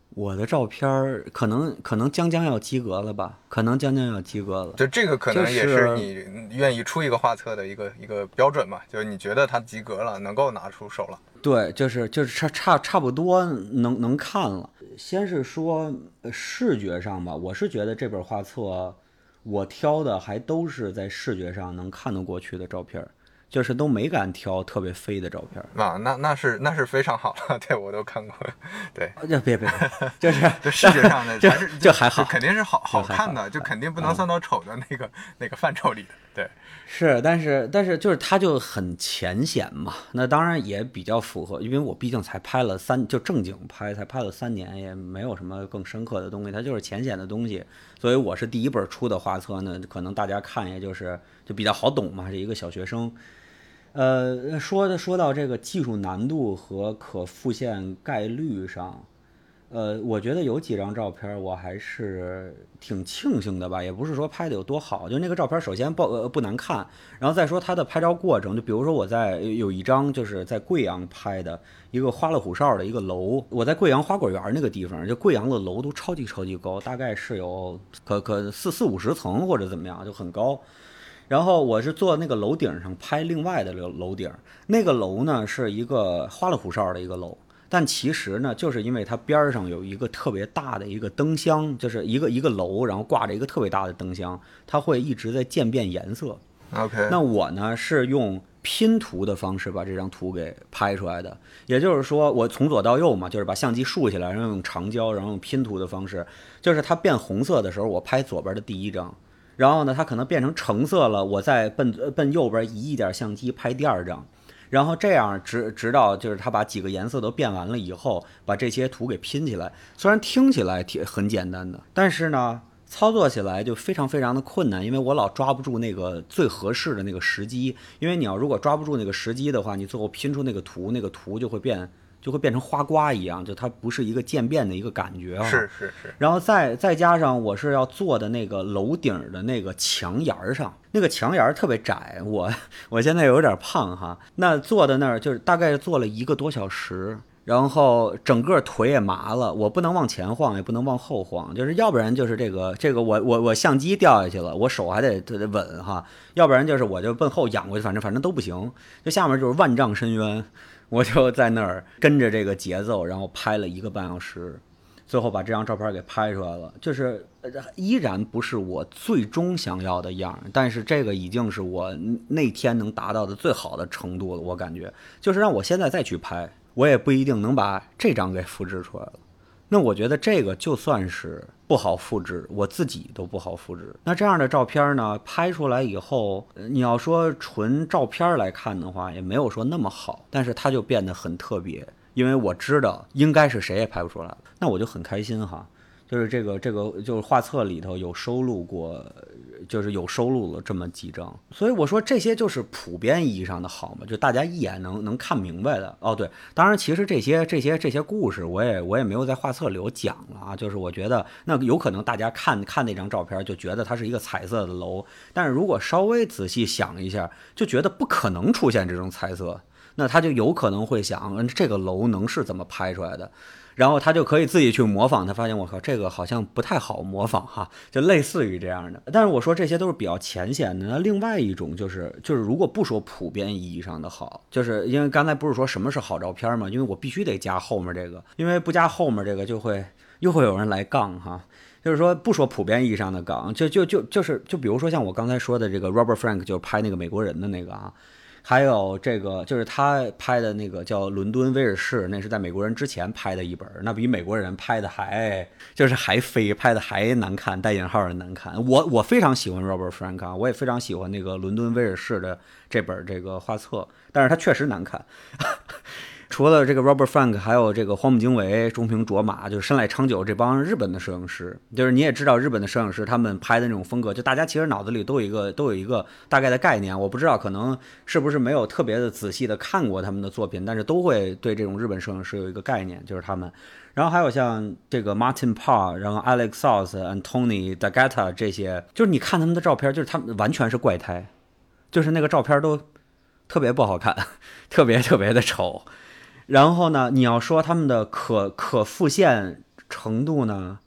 我的照片儿可能可能将将要及格了吧？可能将将要及格了。就这个可能也是你愿意出一个画册的一个一个标准嘛？就是你觉得它及格了，能够拿出手了。对，就是就是差差差不多能能看了。先是说视觉上吧，我是觉得这本画册我挑的还都是在视觉上能看得过去的照片。就是都没敢挑特别飞的照片啊，那那是那是非常好了，对我都看过，对，就别别，就是就视觉上的，还是就还好，肯定是好好看的，就肯定不能算到丑的那个那个范畴里的，对，是，但是但是就是它就很浅显嘛，那当然也比较符合，因为我毕竟才拍了三，就正经拍才拍了三年，也没有什么更深刻的东西，它就是浅显的东西，所以我是第一本出的画册呢，可能大家看也就是就比较好懂嘛，是一个小学生。呃，说的说到这个技术难度和可复现概率上，呃，我觉得有几张照片我还是挺庆幸的吧，也不是说拍的有多好，就那个照片首先不呃不难看，然后再说它的拍照过程，就比如说我在有一张就是在贵阳拍的一个花里胡哨的一个楼，我在贵阳花果园那个地方，就贵阳的楼都超级超级高，大概是有可可四四五十层或者怎么样，就很高。然后我是坐那个楼顶上拍另外的楼楼顶，那个楼呢是一个花里胡哨的一个楼，但其实呢就是因为它边上有一个特别大的一个灯箱，就是一个一个楼，然后挂着一个特别大的灯箱，它会一直在渐变颜色。OK，那我呢是用拼图的方式把这张图给拍出来的，也就是说我从左到右嘛，就是把相机竖起来，然后用长焦，然后用拼图的方式，就是它变红色的时候，我拍左边的第一张。然后呢，它可能变成橙色了，我再奔奔右边移一点相机拍第二张，然后这样直直到就是他把几个颜色都变完了以后，把这些图给拼起来。虽然听起来挺很简单的，但是呢，操作起来就非常非常的困难，因为我老抓不住那个最合适的那个时机。因为你要如果抓不住那个时机的话，你最后拼出那个图，那个图就会变。就会变成花瓜一样，就它不是一个渐变的一个感觉啊。是是是。然后再再加上我是要坐的那个楼顶的那个墙沿儿上，那个墙沿儿特别窄，我我现在有点胖哈。那坐在那儿就是大概坐了一个多小时，然后整个腿也麻了，我不能往前晃，也不能往后晃，就是要不然就是这个这个我我我相机掉下去了，我手还得得稳哈，要不然就是我就奔后仰过去，反正反正都不行，就下面就是万丈深渊。我就在那儿跟着这个节奏，然后拍了一个半小时，最后把这张照片给拍出来了。就是依然不是我最终想要的样儿，但是这个已经是我那天能达到的最好的程度了。我感觉，就是让我现在再去拍，我也不一定能把这张给复制出来了。那我觉得这个就算是不好复制，我自己都不好复制。那这样的照片呢，拍出来以后，你要说纯照片来看的话，也没有说那么好，但是它就变得很特别，因为我知道应该是谁也拍不出来那我就很开心哈。就是这个这个就是画册里头有收录过，就是有收录了这么几张，所以我说这些就是普遍意义上的好嘛，就大家一眼能能看明白的。哦，对，当然其实这些这些这些故事我也我也没有在画册里有讲了啊，就是我觉得那有可能大家看看那张照片就觉得它是一个彩色的楼，但是如果稍微仔细想一下，就觉得不可能出现这种彩色，那他就有可能会想，这个楼能是怎么拍出来的？然后他就可以自己去模仿。他发现我靠，这个好像不太好模仿哈，就类似于这样的。但是我说这些都是比较浅显的。那另外一种就是就是如果不说普遍意义上的好，就是因为刚才不是说什么是好照片嘛？因为我必须得加后面这个，因为不加后面这个就会又会有人来杠哈。就是说，不说普遍意义上的杠，就就就就是就比如说像我刚才说的这个 Robert Frank，就是拍那个美国人的那个啊，还有这个就是他拍的那个叫《伦敦威尔士》，那是在美国人之前拍的一本，那比美国人拍的还就是还飞，拍的还难看，带引号的难看。我我非常喜欢 Robert Frank 啊，我也非常喜欢那个《伦敦威尔士》的这本这个画册，但是他确实难看。除了这个 Robert Frank，还有这个荒木经惟、中平卓马，就是深濑昌久这帮日本的摄影师，就是你也知道日本的摄影师他们拍的那种风格，就大家其实脑子里都有一个都有一个大概的概念。我不知道可能是不是没有特别的仔细的看过他们的作品，但是都会对这种日本摄影师有一个概念，就是他们。然后还有像这个 Martin Parr，然后 Alex South、Antony Dagata 这些，就是你看他们的照片，就是他们完全是怪胎，就是那个照片都特别不好看，特别特别的丑。然后呢，你要说他们的可可复现程度呢，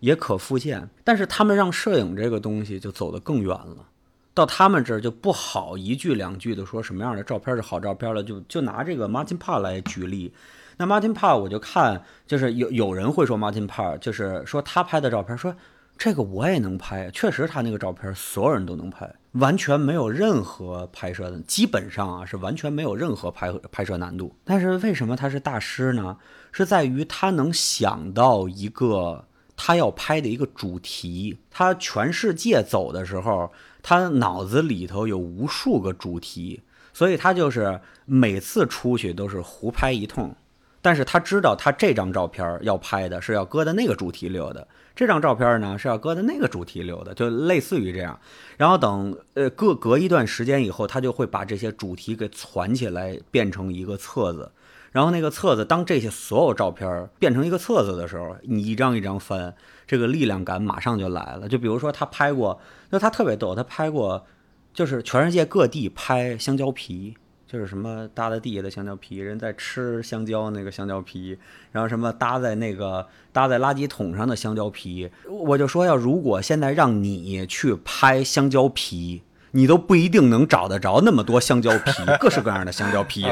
也可复现，但是他们让摄影这个东西就走得更远了，到他们这儿就不好一句两句的说什么样的照片是好照片了。就就拿这个 Martin Parr 来举例，那 Martin Parr 我就看，就是有有人会说 Martin Parr，就是说他拍的照片说。这个我也能拍，确实他那个照片所有人都能拍，完全没有任何拍摄的，基本上啊是完全没有任何拍拍摄难度。但是为什么他是大师呢？是在于他能想到一个他要拍的一个主题。他全世界走的时候，他脑子里头有无数个主题，所以他就是每次出去都是胡拍一通。但是他知道他这张照片要拍的是要搁在那个主题里的。这张照片呢是要搁在那个主题留的，就类似于这样。然后等呃隔隔一段时间以后，他就会把这些主题给攒起来，变成一个册子。然后那个册子，当这些所有照片变成一个册子的时候，你一张一张翻，这个力量感马上就来了。就比如说他拍过，那他特别逗，他拍过就是全世界各地拍香蕉皮。就是什么搭在地下的香蕉皮，人在吃香蕉那个香蕉皮，然后什么搭在那个搭在垃圾桶上的香蕉皮，我就说要如果现在让你去拍香蕉皮，你都不一定能找得着那么多香蕉皮，各式各样的香蕉皮，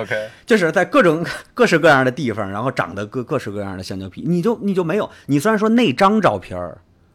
就是在各种各式各样的地方，然后长得各各式各样的香蕉皮，你就你就没有，你虽然说那张照片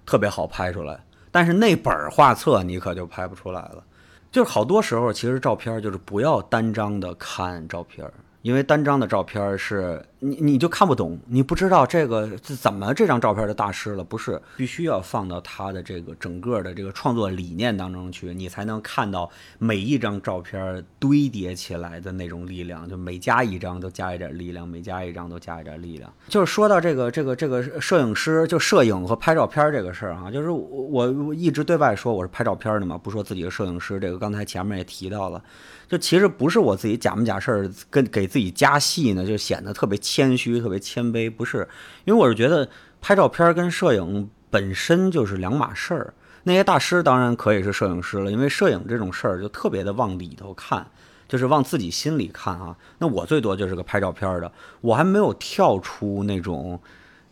特别好拍出来，但是那本画册你可就拍不出来了。就是好多时候，其实照片就是不要单张的看照片。因为单张的照片是你你就看不懂，你不知道这个怎么这张照片的大师了，不是必须要放到他的这个整个的这个创作理念当中去，你才能看到每一张照片堆叠起来的那种力量，就每加一张都加一点力量，每加一张都加一点力量。就是说到这个这个这个摄影师，就摄影和拍照片这个事儿啊，就是我我一直对外说我是拍照片的嘛，不说自己是摄影师，这个刚才前面也提到了。就其实不是我自己假模假式跟给自己加戏呢，就显得特别谦虚、特别谦卑。不是，因为我是觉得拍照片跟摄影本身就是两码事儿。那些大师当然可以是摄影师了，因为摄影这种事儿就特别的往里头看，就是往自己心里看啊。那我最多就是个拍照片的，我还没有跳出那种。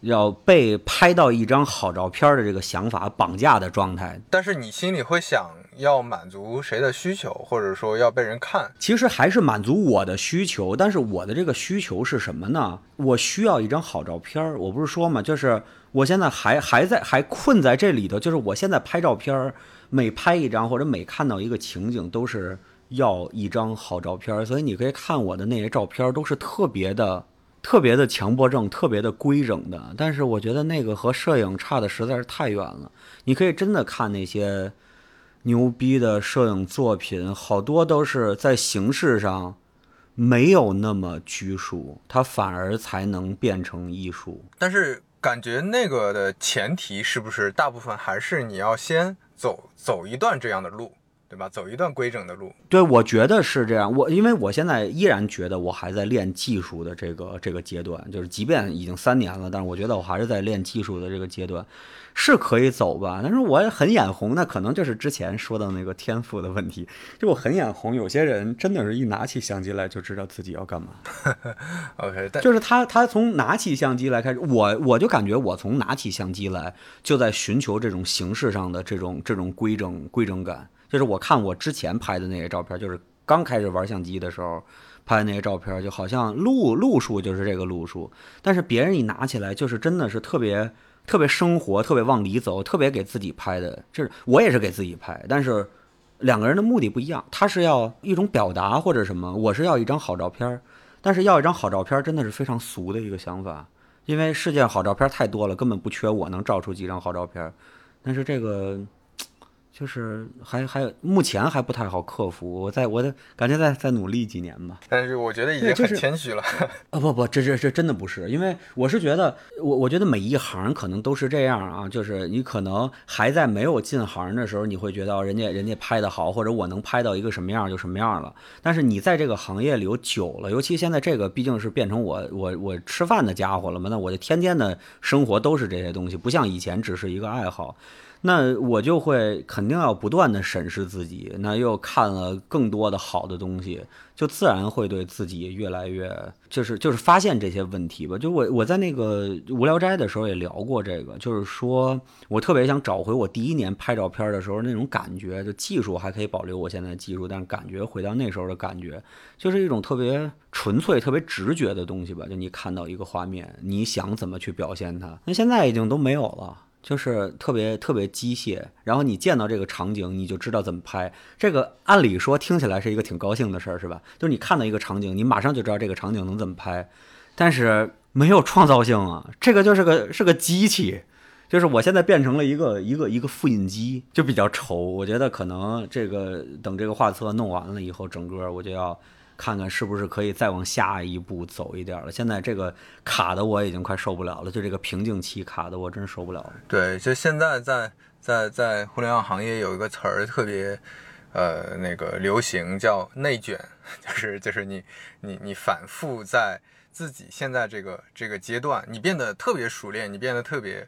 要被拍到一张好照片的这个想法绑架的状态，但是你心里会想要满足谁的需求，或者说要被人看，其实还是满足我的需求。但是我的这个需求是什么呢？我需要一张好照片。我不是说嘛，就是我现在还还在还困在这里头，就是我现在拍照片，每拍一张或者每看到一个情景，都是要一张好照片。所以你可以看我的那些照片，都是特别的。特别的强迫症，特别的规整的，但是我觉得那个和摄影差的实在是太远了。你可以真的看那些牛逼的摄影作品，好多都是在形式上没有那么拘束，它反而才能变成艺术。但是感觉那个的前提是不是大部分还是你要先走走一段这样的路，对吧？走一段规整的路。对，我觉得是这样。我因为我现在依然觉得我还在练技术的这个这个阶段，就是即便已经三年了，但是我觉得我还是在练技术的这个阶段，是可以走吧。但是我也很眼红，那可能就是之前说的那个天赋的问题。就我很眼红，有些人真的是一拿起相机来就知道自己要干嘛。OK，但就是他，他从拿起相机来开始，我我就感觉我从拿起相机来就在寻求这种形式上的这种这种规整规整感。就是我看我之前拍的那些照片，就是刚开始玩相机的时候拍的那些照片，就好像路路数就是这个路数，但是别人一拿起来，就是真的是特别特别生活，特别往里走，特别给自己拍的。就是我也是给自己拍，但是两个人的目的不一样，他是要一种表达或者什么，我是要一张好照片。但是要一张好照片真的是非常俗的一个想法，因为世界上好照片太多了，根本不缺我能照出几张好照片。但是这个就是还还目前还不太好克服，我在我的感觉再再努力几年吧。但是我觉得已经很谦虚了。啊不不，这这这真的不是，因为我是觉得我我觉得每一行可能都是这样啊，就是你可能还在没有进行的时候，你会觉得哦人家人家拍的好，或者我能拍到一个什么样就什么样了。但是你在这个行业里有久了，尤其现在这个毕竟是变成我我我吃饭的家伙了嘛，那我就天天的生活都是这些东西，不像以前只是一个爱好。那我就会肯定要不断的审视自己，那又看了更多的好的东西，就自然会对自己越来越，就是就是发现这些问题吧。就我我在那个无聊斋的时候也聊过这个，就是说我特别想找回我第一年拍照片的时候那种感觉，就技术还可以保留我现在的技术，但是感觉回到那时候的感觉，就是一种特别纯粹、特别直觉的东西吧。就你看到一个画面，你想怎么去表现它，那现在已经都没有了。就是特别特别机械，然后你见到这个场景，你就知道怎么拍。这个按理说听起来是一个挺高兴的事儿，是吧？就是你看到一个场景，你马上就知道这个场景能怎么拍，但是没有创造性啊，这个就是个是个机器。就是我现在变成了一个一个一个复印机，就比较愁。我觉得可能这个等这个画册弄完了以后，整个我就要看看是不是可以再往下一步走一点了。现在这个卡的我已经快受不了了，就这个瓶颈期卡的我真受不了。对，就现在在在在互联网行业有一个词儿特别，呃，那个流行叫内卷，就是就是你你你反复在自己现在这个这个阶段，你变得特别熟练，你变得特别。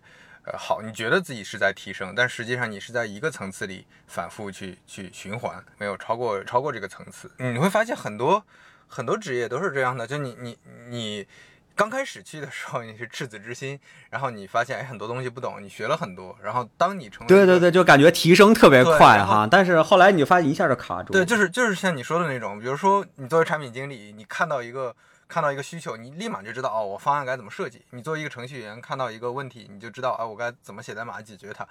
呃，好，你觉得自己是在提升，但实际上你是在一个层次里反复去去循环，没有超过超过这个层次。你会发现很多很多职业都是这样的，就你你你刚开始去的时候你是赤子之心，然后你发现哎很多东西不懂，你学了很多，然后当你成为对对对，就感觉提升特别快哈，但是后来你就发现一下就卡住。对，就是就是像你说的那种，比如说你作为产品经理，你看到一个看到一个需求，你立马就知道哦，我方案该怎么设计。你作为一个程序员，看到一个问题，你就知道啊，我该怎么写代码解决它。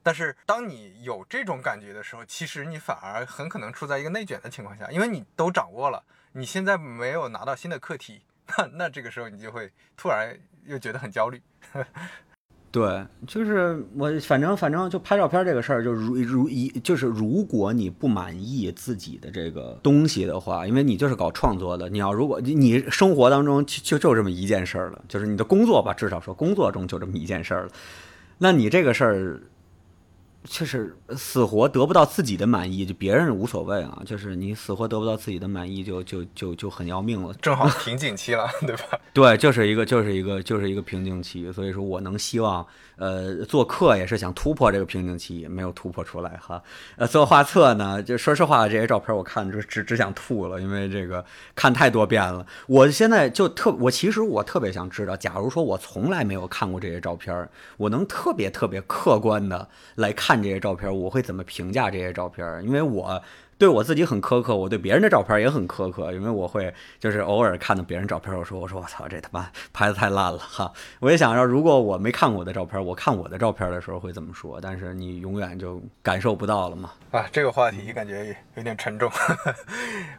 但是当你有这种感觉的时候，其实你反而很可能处在一个内卷的情况下，因为你都掌握了，你现在没有拿到新的课题，那那这个时候你就会突然又觉得很焦虑。对，就是我反正反正就拍照片这个事儿，就如如一就是如果你不满意自己的这个东西的话，因为你就是搞创作的，你要如果你生活当中就就就这么一件事儿了，就是你的工作吧，至少说工作中就这么一件事儿了，那你这个事儿。就是死活得不到自己的满意，就别人无所谓啊。就是你死活得不到自己的满意就，就就就很要命了。正好瓶颈期了，对吧？对，就是一个就是一个就是一个瓶颈期，所以说我能希望，呃，做课也是想突破这个瓶颈期，没有突破出来哈。呃，做画册呢，就说实话，这些照片我看就只只想吐了，因为这个看太多遍了。我现在就特，我其实我特别想知道，假如说我从来没有看过这些照片，我能特别特别客观的来看看这些照片，我会怎么评价这些照片？因为我。对我自己很苛刻，我对别人的照片也很苛刻，因为我会就是偶尔看到别人照片，我说我说我操，这他妈 拍的太烂了哈！我也想着，如果我没看过我的照片，我看我的照片的时候会怎么说？但是你永远就感受不到了嘛。啊，这个话题感觉有点沉重。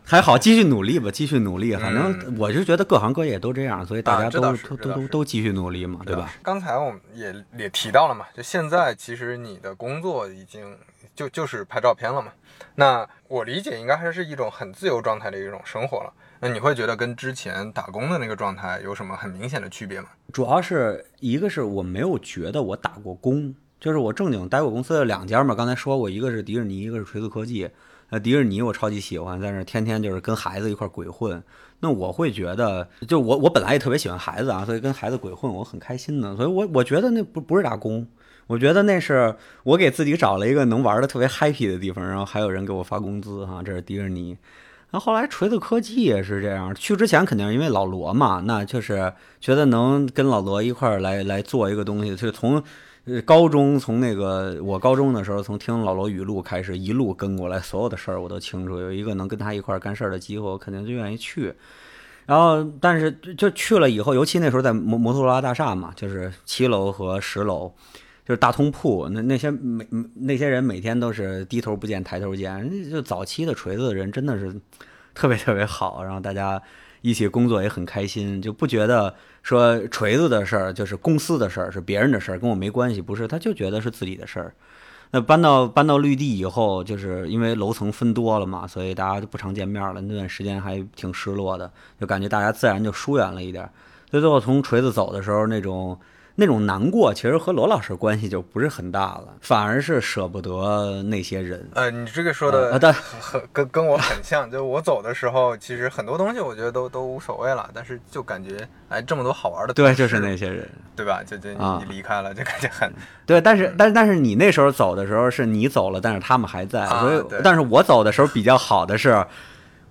还好，继续努力吧，继续努力。反正我就觉得各行各业都这样，所以大家都、都都都都继续努力嘛，对吧？？刚才我们也也提到了嘛，就现在其实你的工作已经就就是拍照片了嘛。那我理解应该还是一种很自由状态的一种生活了。那你会觉得跟之前打工的那个状态有什么很明显的区别吗？主要是一个是我没有觉得我打过工，就是我正经待过公司的两家嘛，刚才说过，一个是迪士尼，一个是锤子科技。呃，迪士尼我超级喜欢，在那天天就是跟孩子一块鬼混。那我会觉得，就我我本来也特别喜欢孩子啊，所以跟孩子鬼混我很开心的。所以我我觉得那不不是打工，我觉得那是我给自己找了一个能玩的特别 happy 的地方，然后还有人给我发工资哈。这是迪士尼。然后来锤子科技也是这样，去之前肯定是因为老罗嘛，那就是觉得能跟老罗一块儿来来做一个东西，就从。高中从那个我高中的时候，从听老罗语录开始，一路跟过来，所有的事儿我都清楚。有一个能跟他一块儿干事儿的机会，我肯定就愿意去。然后，但是就去了以后，尤其那时候在摩摩托罗拉大厦嘛，就是七楼和十楼，就是大通铺，那那些每那些人每天都是低头不见抬头见，就早期的锤子的人真的是特别特别好，然后大家一起工作也很开心，就不觉得。说锤子的事儿就是公司的事儿，是别人的事儿，跟我没关系。不是，他就觉得是自己的事儿。那搬到搬到绿地以后，就是因为楼层分多了嘛，所以大家就不常见面了。那段时间还挺失落的，就感觉大家自然就疏远了一点。所以最后从锤子走的时候，那种。那种难过其实和罗老师关系就不是很大了，反而是舍不得那些人。呃，你这个说的，对，跟跟我很像。就我走的时候，其实很多东西我觉得都都无所谓了，但是就感觉哎，这么多好玩的，对，就是那些人，对吧？就就你离开了，就感觉很对。但是但是但是你那时候走的时候是你走了，但是他们还在，所以但是我走的时候比较好的是。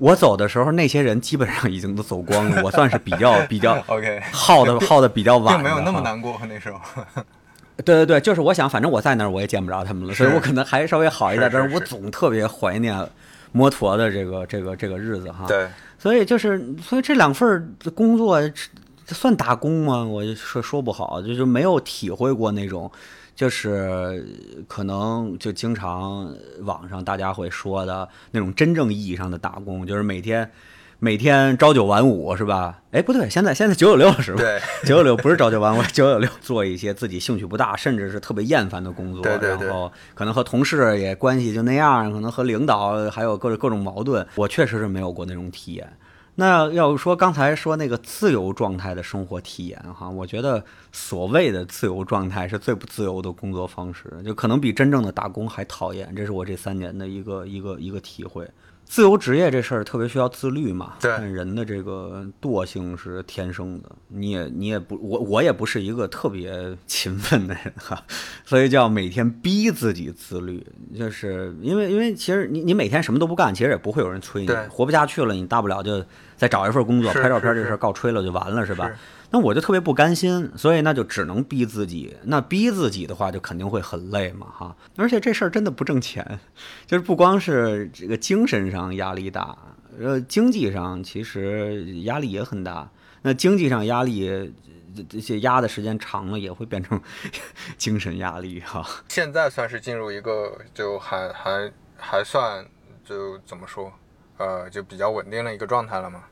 我走的时候，那些人基本上已经都走光了。我算是比较 比较 OK 耗的耗的比较晚，并没有那么难过那时候。对对对，就是我想，反正我在那儿，我也见不着他们了，所以我可能还稍微好一点。但是我总特别怀念摩托的这个这个这个日子哈。对，所以就是所以这两份工作算打工吗？我就说说不好，就是没有体会过那种。就是可能就经常网上大家会说的那种真正意义上的打工，就是每天每天朝九晚五是吧？哎，不对，现在现在九九六是吧？对，九九六不是朝九晚五，九九六做一些自己兴趣不大，甚至是特别厌烦的工作。对对对。然后可能和同事也关系就那样，可能和领导还有各各种矛盾。我确实是没有过那种体验。那要说刚才说那个自由状态的生活体验哈，我觉得所谓的自由状态是最不自由的工作方式，就可能比真正的打工还讨厌。这是我这三年的一个一个一个体会。自由职业这事儿特别需要自律嘛，对人的这个惰性是天生的。你也你也不我我也不是一个特别勤奋的人哈，所以就要每天逼自己自律。就是因为因为其实你你每天什么都不干，其实也不会有人催你。活不下去了，你大不了就再找一份工作，拍照片这事儿告吹了就完了，是吧？那我就特别不甘心，所以那就只能逼自己。那逼自己的话，就肯定会很累嘛，哈。而且这事儿真的不挣钱，就是不光是这个精神上压力大，呃，经济上其实压力也很大。那经济上压力，这些压的时间长了，也会变成 精神压力，哈。现在算是进入一个就还还还算就怎么说，呃，就比较稳定的一个状态了吗？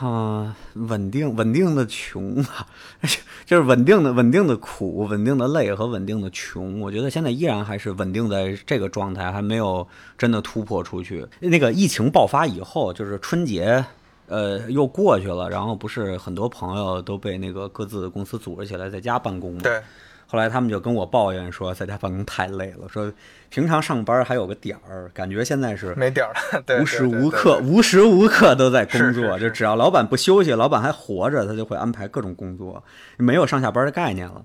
啊，稳定稳定的穷啊，就是稳定的稳定的苦，稳定的累和稳定的穷。我觉得现在依然还是稳定在这个状态，还没有真的突破出去。那个疫情爆发以后，就是春节，呃，又过去了，然后不是很多朋友都被那个各自的公司组织起来在家办公吗？对。后来他们就跟我抱怨说，在家办公太累了，说平常上班还有个点儿，感觉现在是没点儿了，无时无刻无时无刻都在工作，就只要老板不休息，老板还活着，他就会安排各种工作，没有上下班的概念了。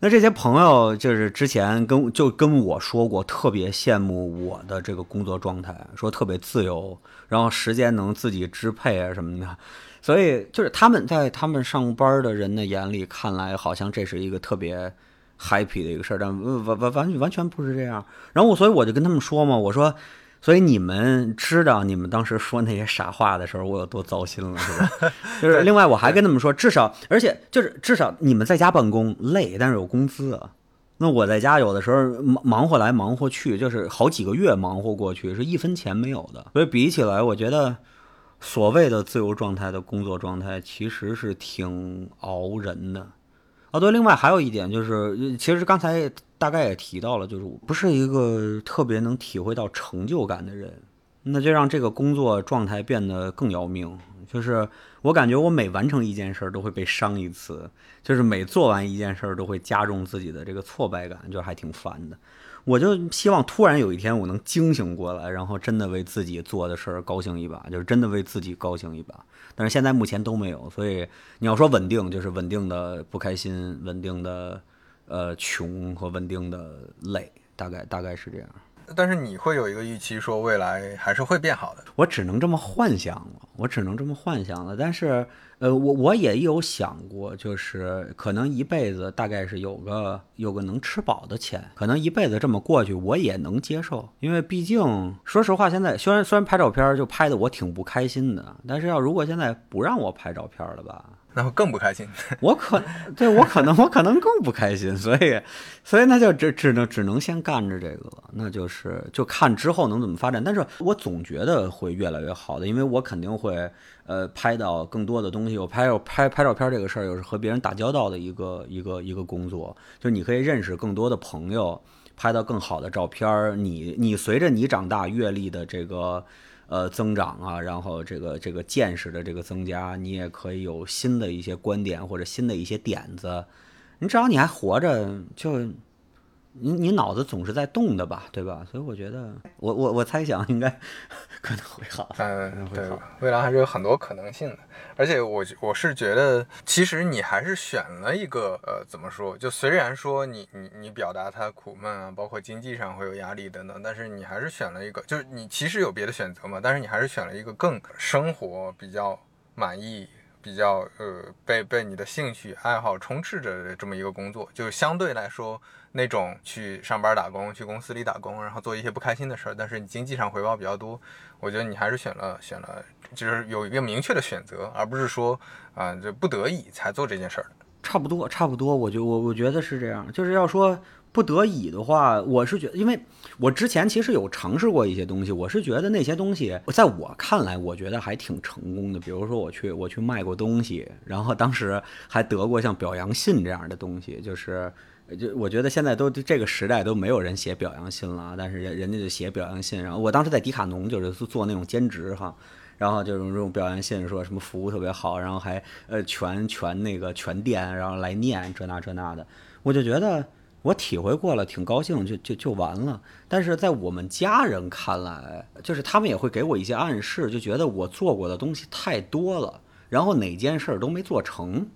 那这些朋友就是之前跟就跟我说过，特别羡慕我的这个工作状态，说特别自由，然后时间能自己支配啊什么的，所以就是他们在他们上班的人的眼里看来，好像这是一个特别。Happy 的一个事儿，但完完完完全不是这样。然后我所以我就跟他们说嘛，我说，所以你们知道你们当时说那些傻话的时候，我有多糟心了，是吧？就是另外我还跟他们说，至少而且就是至少你们在家办公累，但是有工资啊。那我在家有的时候忙忙活来忙活去，就是好几个月忙活过去，是一分钱没有的。所以比起来，我觉得所谓的自由状态的工作状态，其实是挺熬人的。哦，对，另外还有一点就是，其实刚才大概也提到了，就是我不是一个特别能体会到成就感的人，那就让这个工作状态变得更要命。就是我感觉我每完成一件事儿都会被伤一次，就是每做完一件事儿都会加重自己的这个挫败感，就还挺烦的。我就希望突然有一天我能惊醒过来，然后真的为自己做的事儿高兴一把，就是真的为自己高兴一把。但是现在目前都没有，所以你要说稳定，就是稳定的不开心，稳定的呃穷和稳定的累，大概大概是这样。但是你会有一个预期，说未来还是会变好的。我只能这么幻想了，我只能这么幻想了。但是，呃，我我也有想过，就是可能一辈子大概是有个有个能吃饱的钱，可能一辈子这么过去，我也能接受。因为毕竟，说实话，现在虽然虽然拍照片就拍的我挺不开心的，但是要如果现在不让我拍照片了吧？那会更不开心。我可对我可能我可能更不开心，所以所以那就只只能只能先干着这个了，那就是就看之后能怎么发展。但是我总觉得会越来越好的，因为我肯定会呃拍到更多的东西。我拍拍拍照片这个事儿，又是和别人打交道的一个一个一个工作，就你可以认识更多的朋友，拍到更好的照片。你你随着你长大阅历的这个。呃，增长啊，然后这个这个见识的这个增加，你也可以有新的一些观点或者新的一些点子。你只要你还活着，就你你脑子总是在动的吧，对吧？所以我觉得，我我我猜想应该可能会好。嗯，对，未来还是有很多可能性的。而且我我是觉得，其实你还是选了一个呃，怎么说？就虽然说你你你表达他苦闷啊，包括经济上会有压力等等，但是你还是选了一个，就是你其实有别的选择嘛，但是你还是选了一个更生活比较满意、比较呃被被你的兴趣爱好充斥着的这么一个工作，就相对来说。那种去上班打工，去公司里打工，然后做一些不开心的事儿，但是你经济上回报比较多，我觉得你还是选了选了，就是有一个明确的选择，而不是说啊就不得已才做这件事儿。差不多，差不多，我就我我觉得是这样。就是要说不得已的话，我是觉得，因为我之前其实有尝试过一些东西，我是觉得那些东西在我看来，我觉得还挺成功的。比如说我去我去卖过东西，然后当时还得过像表扬信这样的东西，就是。就我觉得现在都这个时代都没有人写表扬信了，但是人人家就写表扬信。然后我当时在迪卡侬就是做那种兼职哈，然后就是这种表扬信，说什么服务特别好，然后还呃全全那个全店，然后来念这那这那的。我就觉得我体会过了，挺高兴，就就就完了。但是在我们家人看来，就是他们也会给我一些暗示，就觉得我做过的东西太多了，然后哪件事儿都没做成。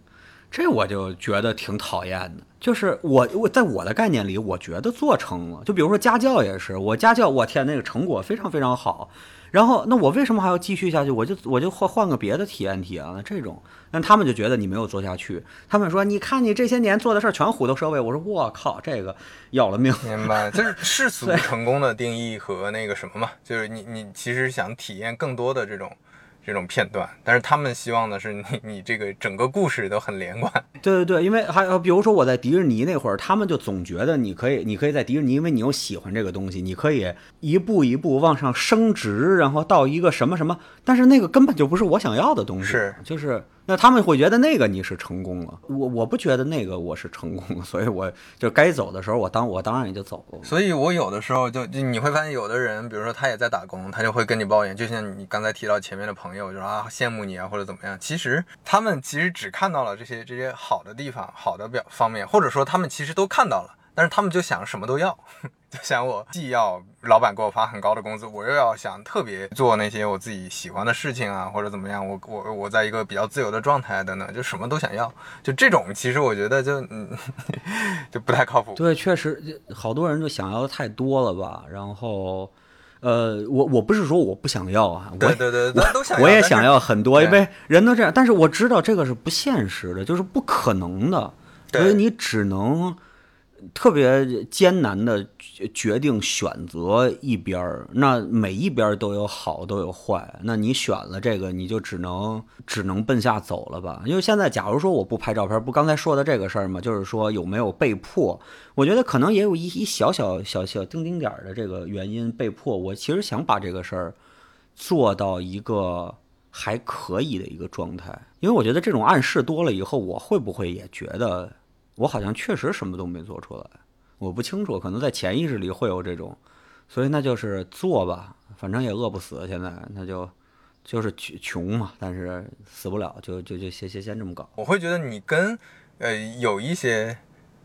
这我就觉得挺讨厌的，就是我我在我的概念里，我觉得做成了。就比如说家教也是，我家教，我天，那个成果非常非常好。然后那我为什么还要继续下去？我就我就换换个别的体验体验了。这种，那他们就觉得你没有做下去。他们说，你看你这些年做的事儿全虎头蛇尾。我说我靠，这个要了命。明白，就是世俗成功的定义和那个什么嘛，就是你你其实想体验更多的这种。这种片段，但是他们希望的是你，你这个整个故事都很连贯。对对对，因为还有比如说我在迪士尼那会儿，他们就总觉得你可以，你可以在迪士尼，因为你又喜欢这个东西，你可以一步一步往上升值，然后到一个什么什么，但是那个根本就不是我想要的东西，是就是。那他们会觉得那个你是成功了，我我不觉得那个我是成功，所以我就该走的时候，我当我当然也就走了。所以我有的时候就就你会发现，有的人，比如说他也在打工，他就会跟你抱怨，就像你刚才提到前面的朋友，就说啊羡慕你啊或者怎么样。其实他们其实只看到了这些这些好的地方、好的表方面，或者说他们其实都看到了，但是他们就想什么都要。就想我既要老板给我发很高的工资，我又要想特别做那些我自己喜欢的事情啊，或者怎么样，我我我在一个比较自由的状态等等，就什么都想要，就这种其实我觉得就嗯 就不太靠谱。对，确实好多人就想要的太多了吧。然后，呃，我我不是说我不想要啊，对对对，都想，我也想要很多，因为人都这样。但是我知道这个是不现实的，就是不可能的，所以你只能。特别艰难的决定选择一边儿，那每一边都有好都有坏，那你选了这个，你就只能只能奔下走了吧？因为现在，假如说我不拍照片，不刚才说的这个事儿吗？就是说有没有被迫？我觉得可能也有一一小小小小丁丁点儿的这个原因被迫。我其实想把这个事儿做到一个还可以的一个状态，因为我觉得这种暗示多了以后，我会不会也觉得？我好像确实什么都没做出来，我不清楚，可能在潜意识里会有这种，所以那就是做吧，反正也饿不死，现在那就就是穷穷嘛，但是死不了，就就就先先先这么搞。我会觉得你跟呃有一些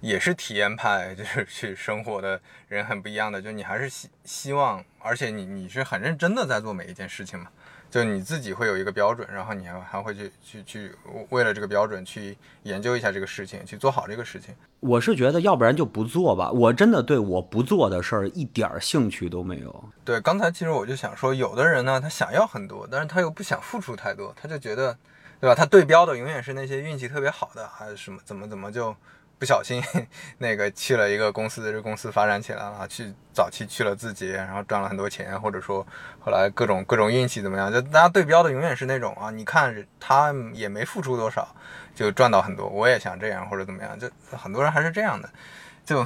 也是体验派，就是去生活的人很不一样的，就你还是希希望，而且你你是很认真的在做每一件事情嘛。就你自己会有一个标准，然后你还还会去去去为了这个标准去研究一下这个事情，去做好这个事情。我是觉得，要不然就不做吧。我真的对我不做的事儿一点儿兴趣都没有。对，刚才其实我就想说，有的人呢，他想要很多，但是他又不想付出太多，他就觉得，对吧？他对标的永远是那些运气特别好的，还是什么怎么怎么就。不小心，那个去了一个公司，这公司发展起来了，去早期去了字节，然后赚了很多钱，或者说后来各种各种运气怎么样？就大家对标的永远是那种啊，你看他也没付出多少，就赚到很多，我也想这样或者怎么样，就很多人还是这样的。就，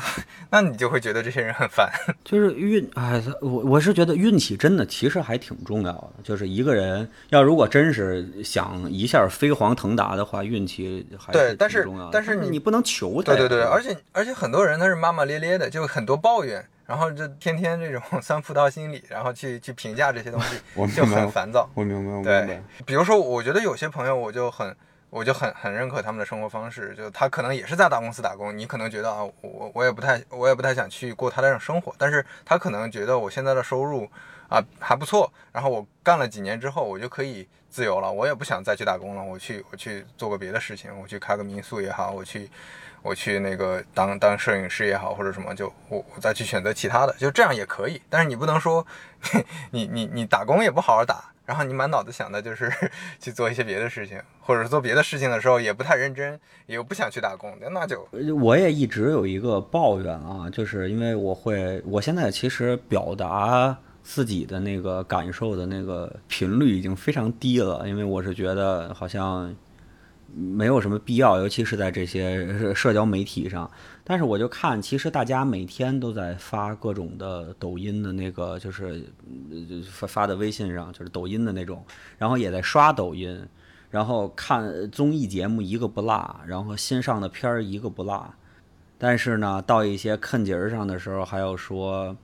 那你就会觉得这些人很烦。就是运，哎，我我是觉得运气真的其实还挺重要的。就是一个人要如果真是想一下飞黄腾达的话，运气还是挺重要。但是你不能求他。对对对，而且而且很多人他是骂骂咧咧的，就很多抱怨，然后就天天这种 三葡萄心理，然后去去评价这些东西，就很烦躁。我明白，我明白。对，比如说，我觉得有些朋友我就很。我就很很认可他们的生活方式，就他可能也是在大公司打工，你可能觉得啊，我我也不太我也不太想去过他那种生活，但是他可能觉得我现在的收入啊还不错，然后我干了几年之后，我就可以自由了，我也不想再去打工了，我去我去做个别的事情，我去开个民宿也好，我去我去那个当当摄影师也好，或者什么，就我我再去选择其他的，就这样也可以，但是你不能说 你你你打工也不好好打。然后你满脑子想的就是 去做一些别的事情，或者是做别的事情的时候也不太认真，也不想去打工，那就我也一直有一个抱怨啊，就是因为我会，我现在其实表达自己的那个感受的那个频率已经非常低了，因为我是觉得好像。没有什么必要，尤其是在这些社交媒体上。但是我就看，其实大家每天都在发各种的抖音的那个，就是发发的微信上，就是抖音的那种，然后也在刷抖音，然后看综艺节目一个不落，然后新上的片儿一个不落。但是呢，到一些坑节儿上的时候，还要说。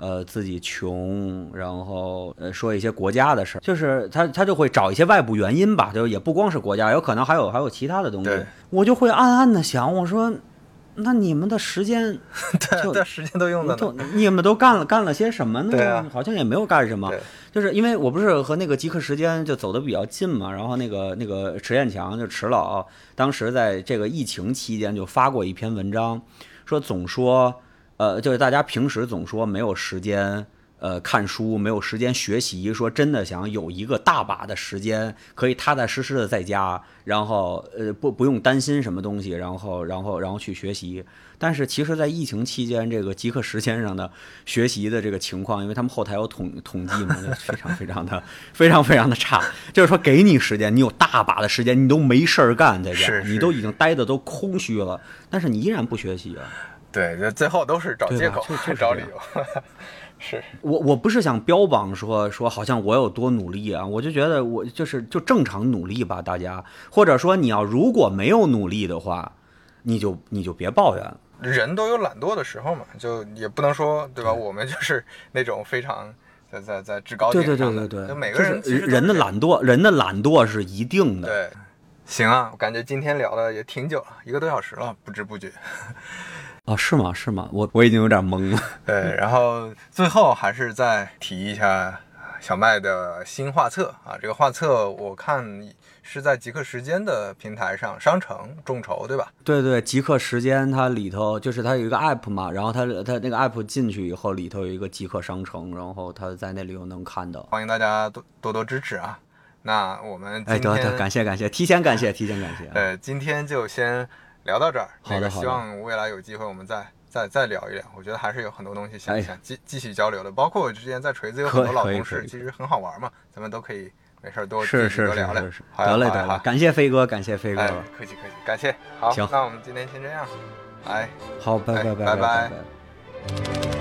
呃，自己穷，然后呃说一些国家的事儿，就是他他就会找一些外部原因吧，就也不光是国家，有可能还有还有其他的东西。我就会暗暗的想，我说，那你们的时间，对，时间都用的，都你们都干了干了些什么呢？好像也没有干什么，就是因为我不是和那个极客时间就走的比较近嘛，然后那个那个迟彦强就迟老，当时在这个疫情期间就发过一篇文章，说总说。呃，就是大家平时总说没有时间，呃，看书没有时间学习，说真的想有一个大把的时间，可以踏踏实实的在家，然后呃不不用担心什么东西，然后然后然后去学习。但是其实，在疫情期间，这个极客时间上的学习的这个情况，因为他们后台有统统计嘛，就非常非常的 非常非常的差。就是说，给你时间，你有大把的时间，你都没事儿干在家，你都已经待的都空虚了，但是你依然不学习啊。对，就最后都是找借口，找理由。是我，我不是想标榜说说好像我有多努力啊，我就觉得我就是就正常努力吧，大家。或者说你要如果没有努力的话，你就你就别抱怨。人都有懒惰的时候嘛，就也不能说对吧？我们就是那种非常在在在制高点上的。对对对对对，就每个人人的懒惰，人的懒惰是一定的。对，行啊，我感觉今天聊的也挺久了，一个多小时了，不知不觉。哦，是吗？是吗？我我已经有点懵了。对，然后最后还是再提一下小麦的新画册啊。这个画册我看是在极客时间的平台上商城众筹，对吧？对对，极客时间它里头就是它有一个 app 嘛，然后它它那个 app 进去以后，里头有一个极客商城，然后它在那里又能看到。欢迎大家多多多支持啊！那我们哎，得得，感谢感谢，提前感谢，提前感谢。呃，今天就先。聊到这儿，好的，希望未来有机会我们再再再聊一聊。我觉得还是有很多东西想想继继续交流的，包括我之前在锤子有很多老同事，其实很好玩嘛，咱们都可以没事多是是多聊聊。得嘞得嘞，感谢飞哥，感谢飞哥，客气客气，感谢。好，那我们今天先这样，哎，好，拜拜拜拜。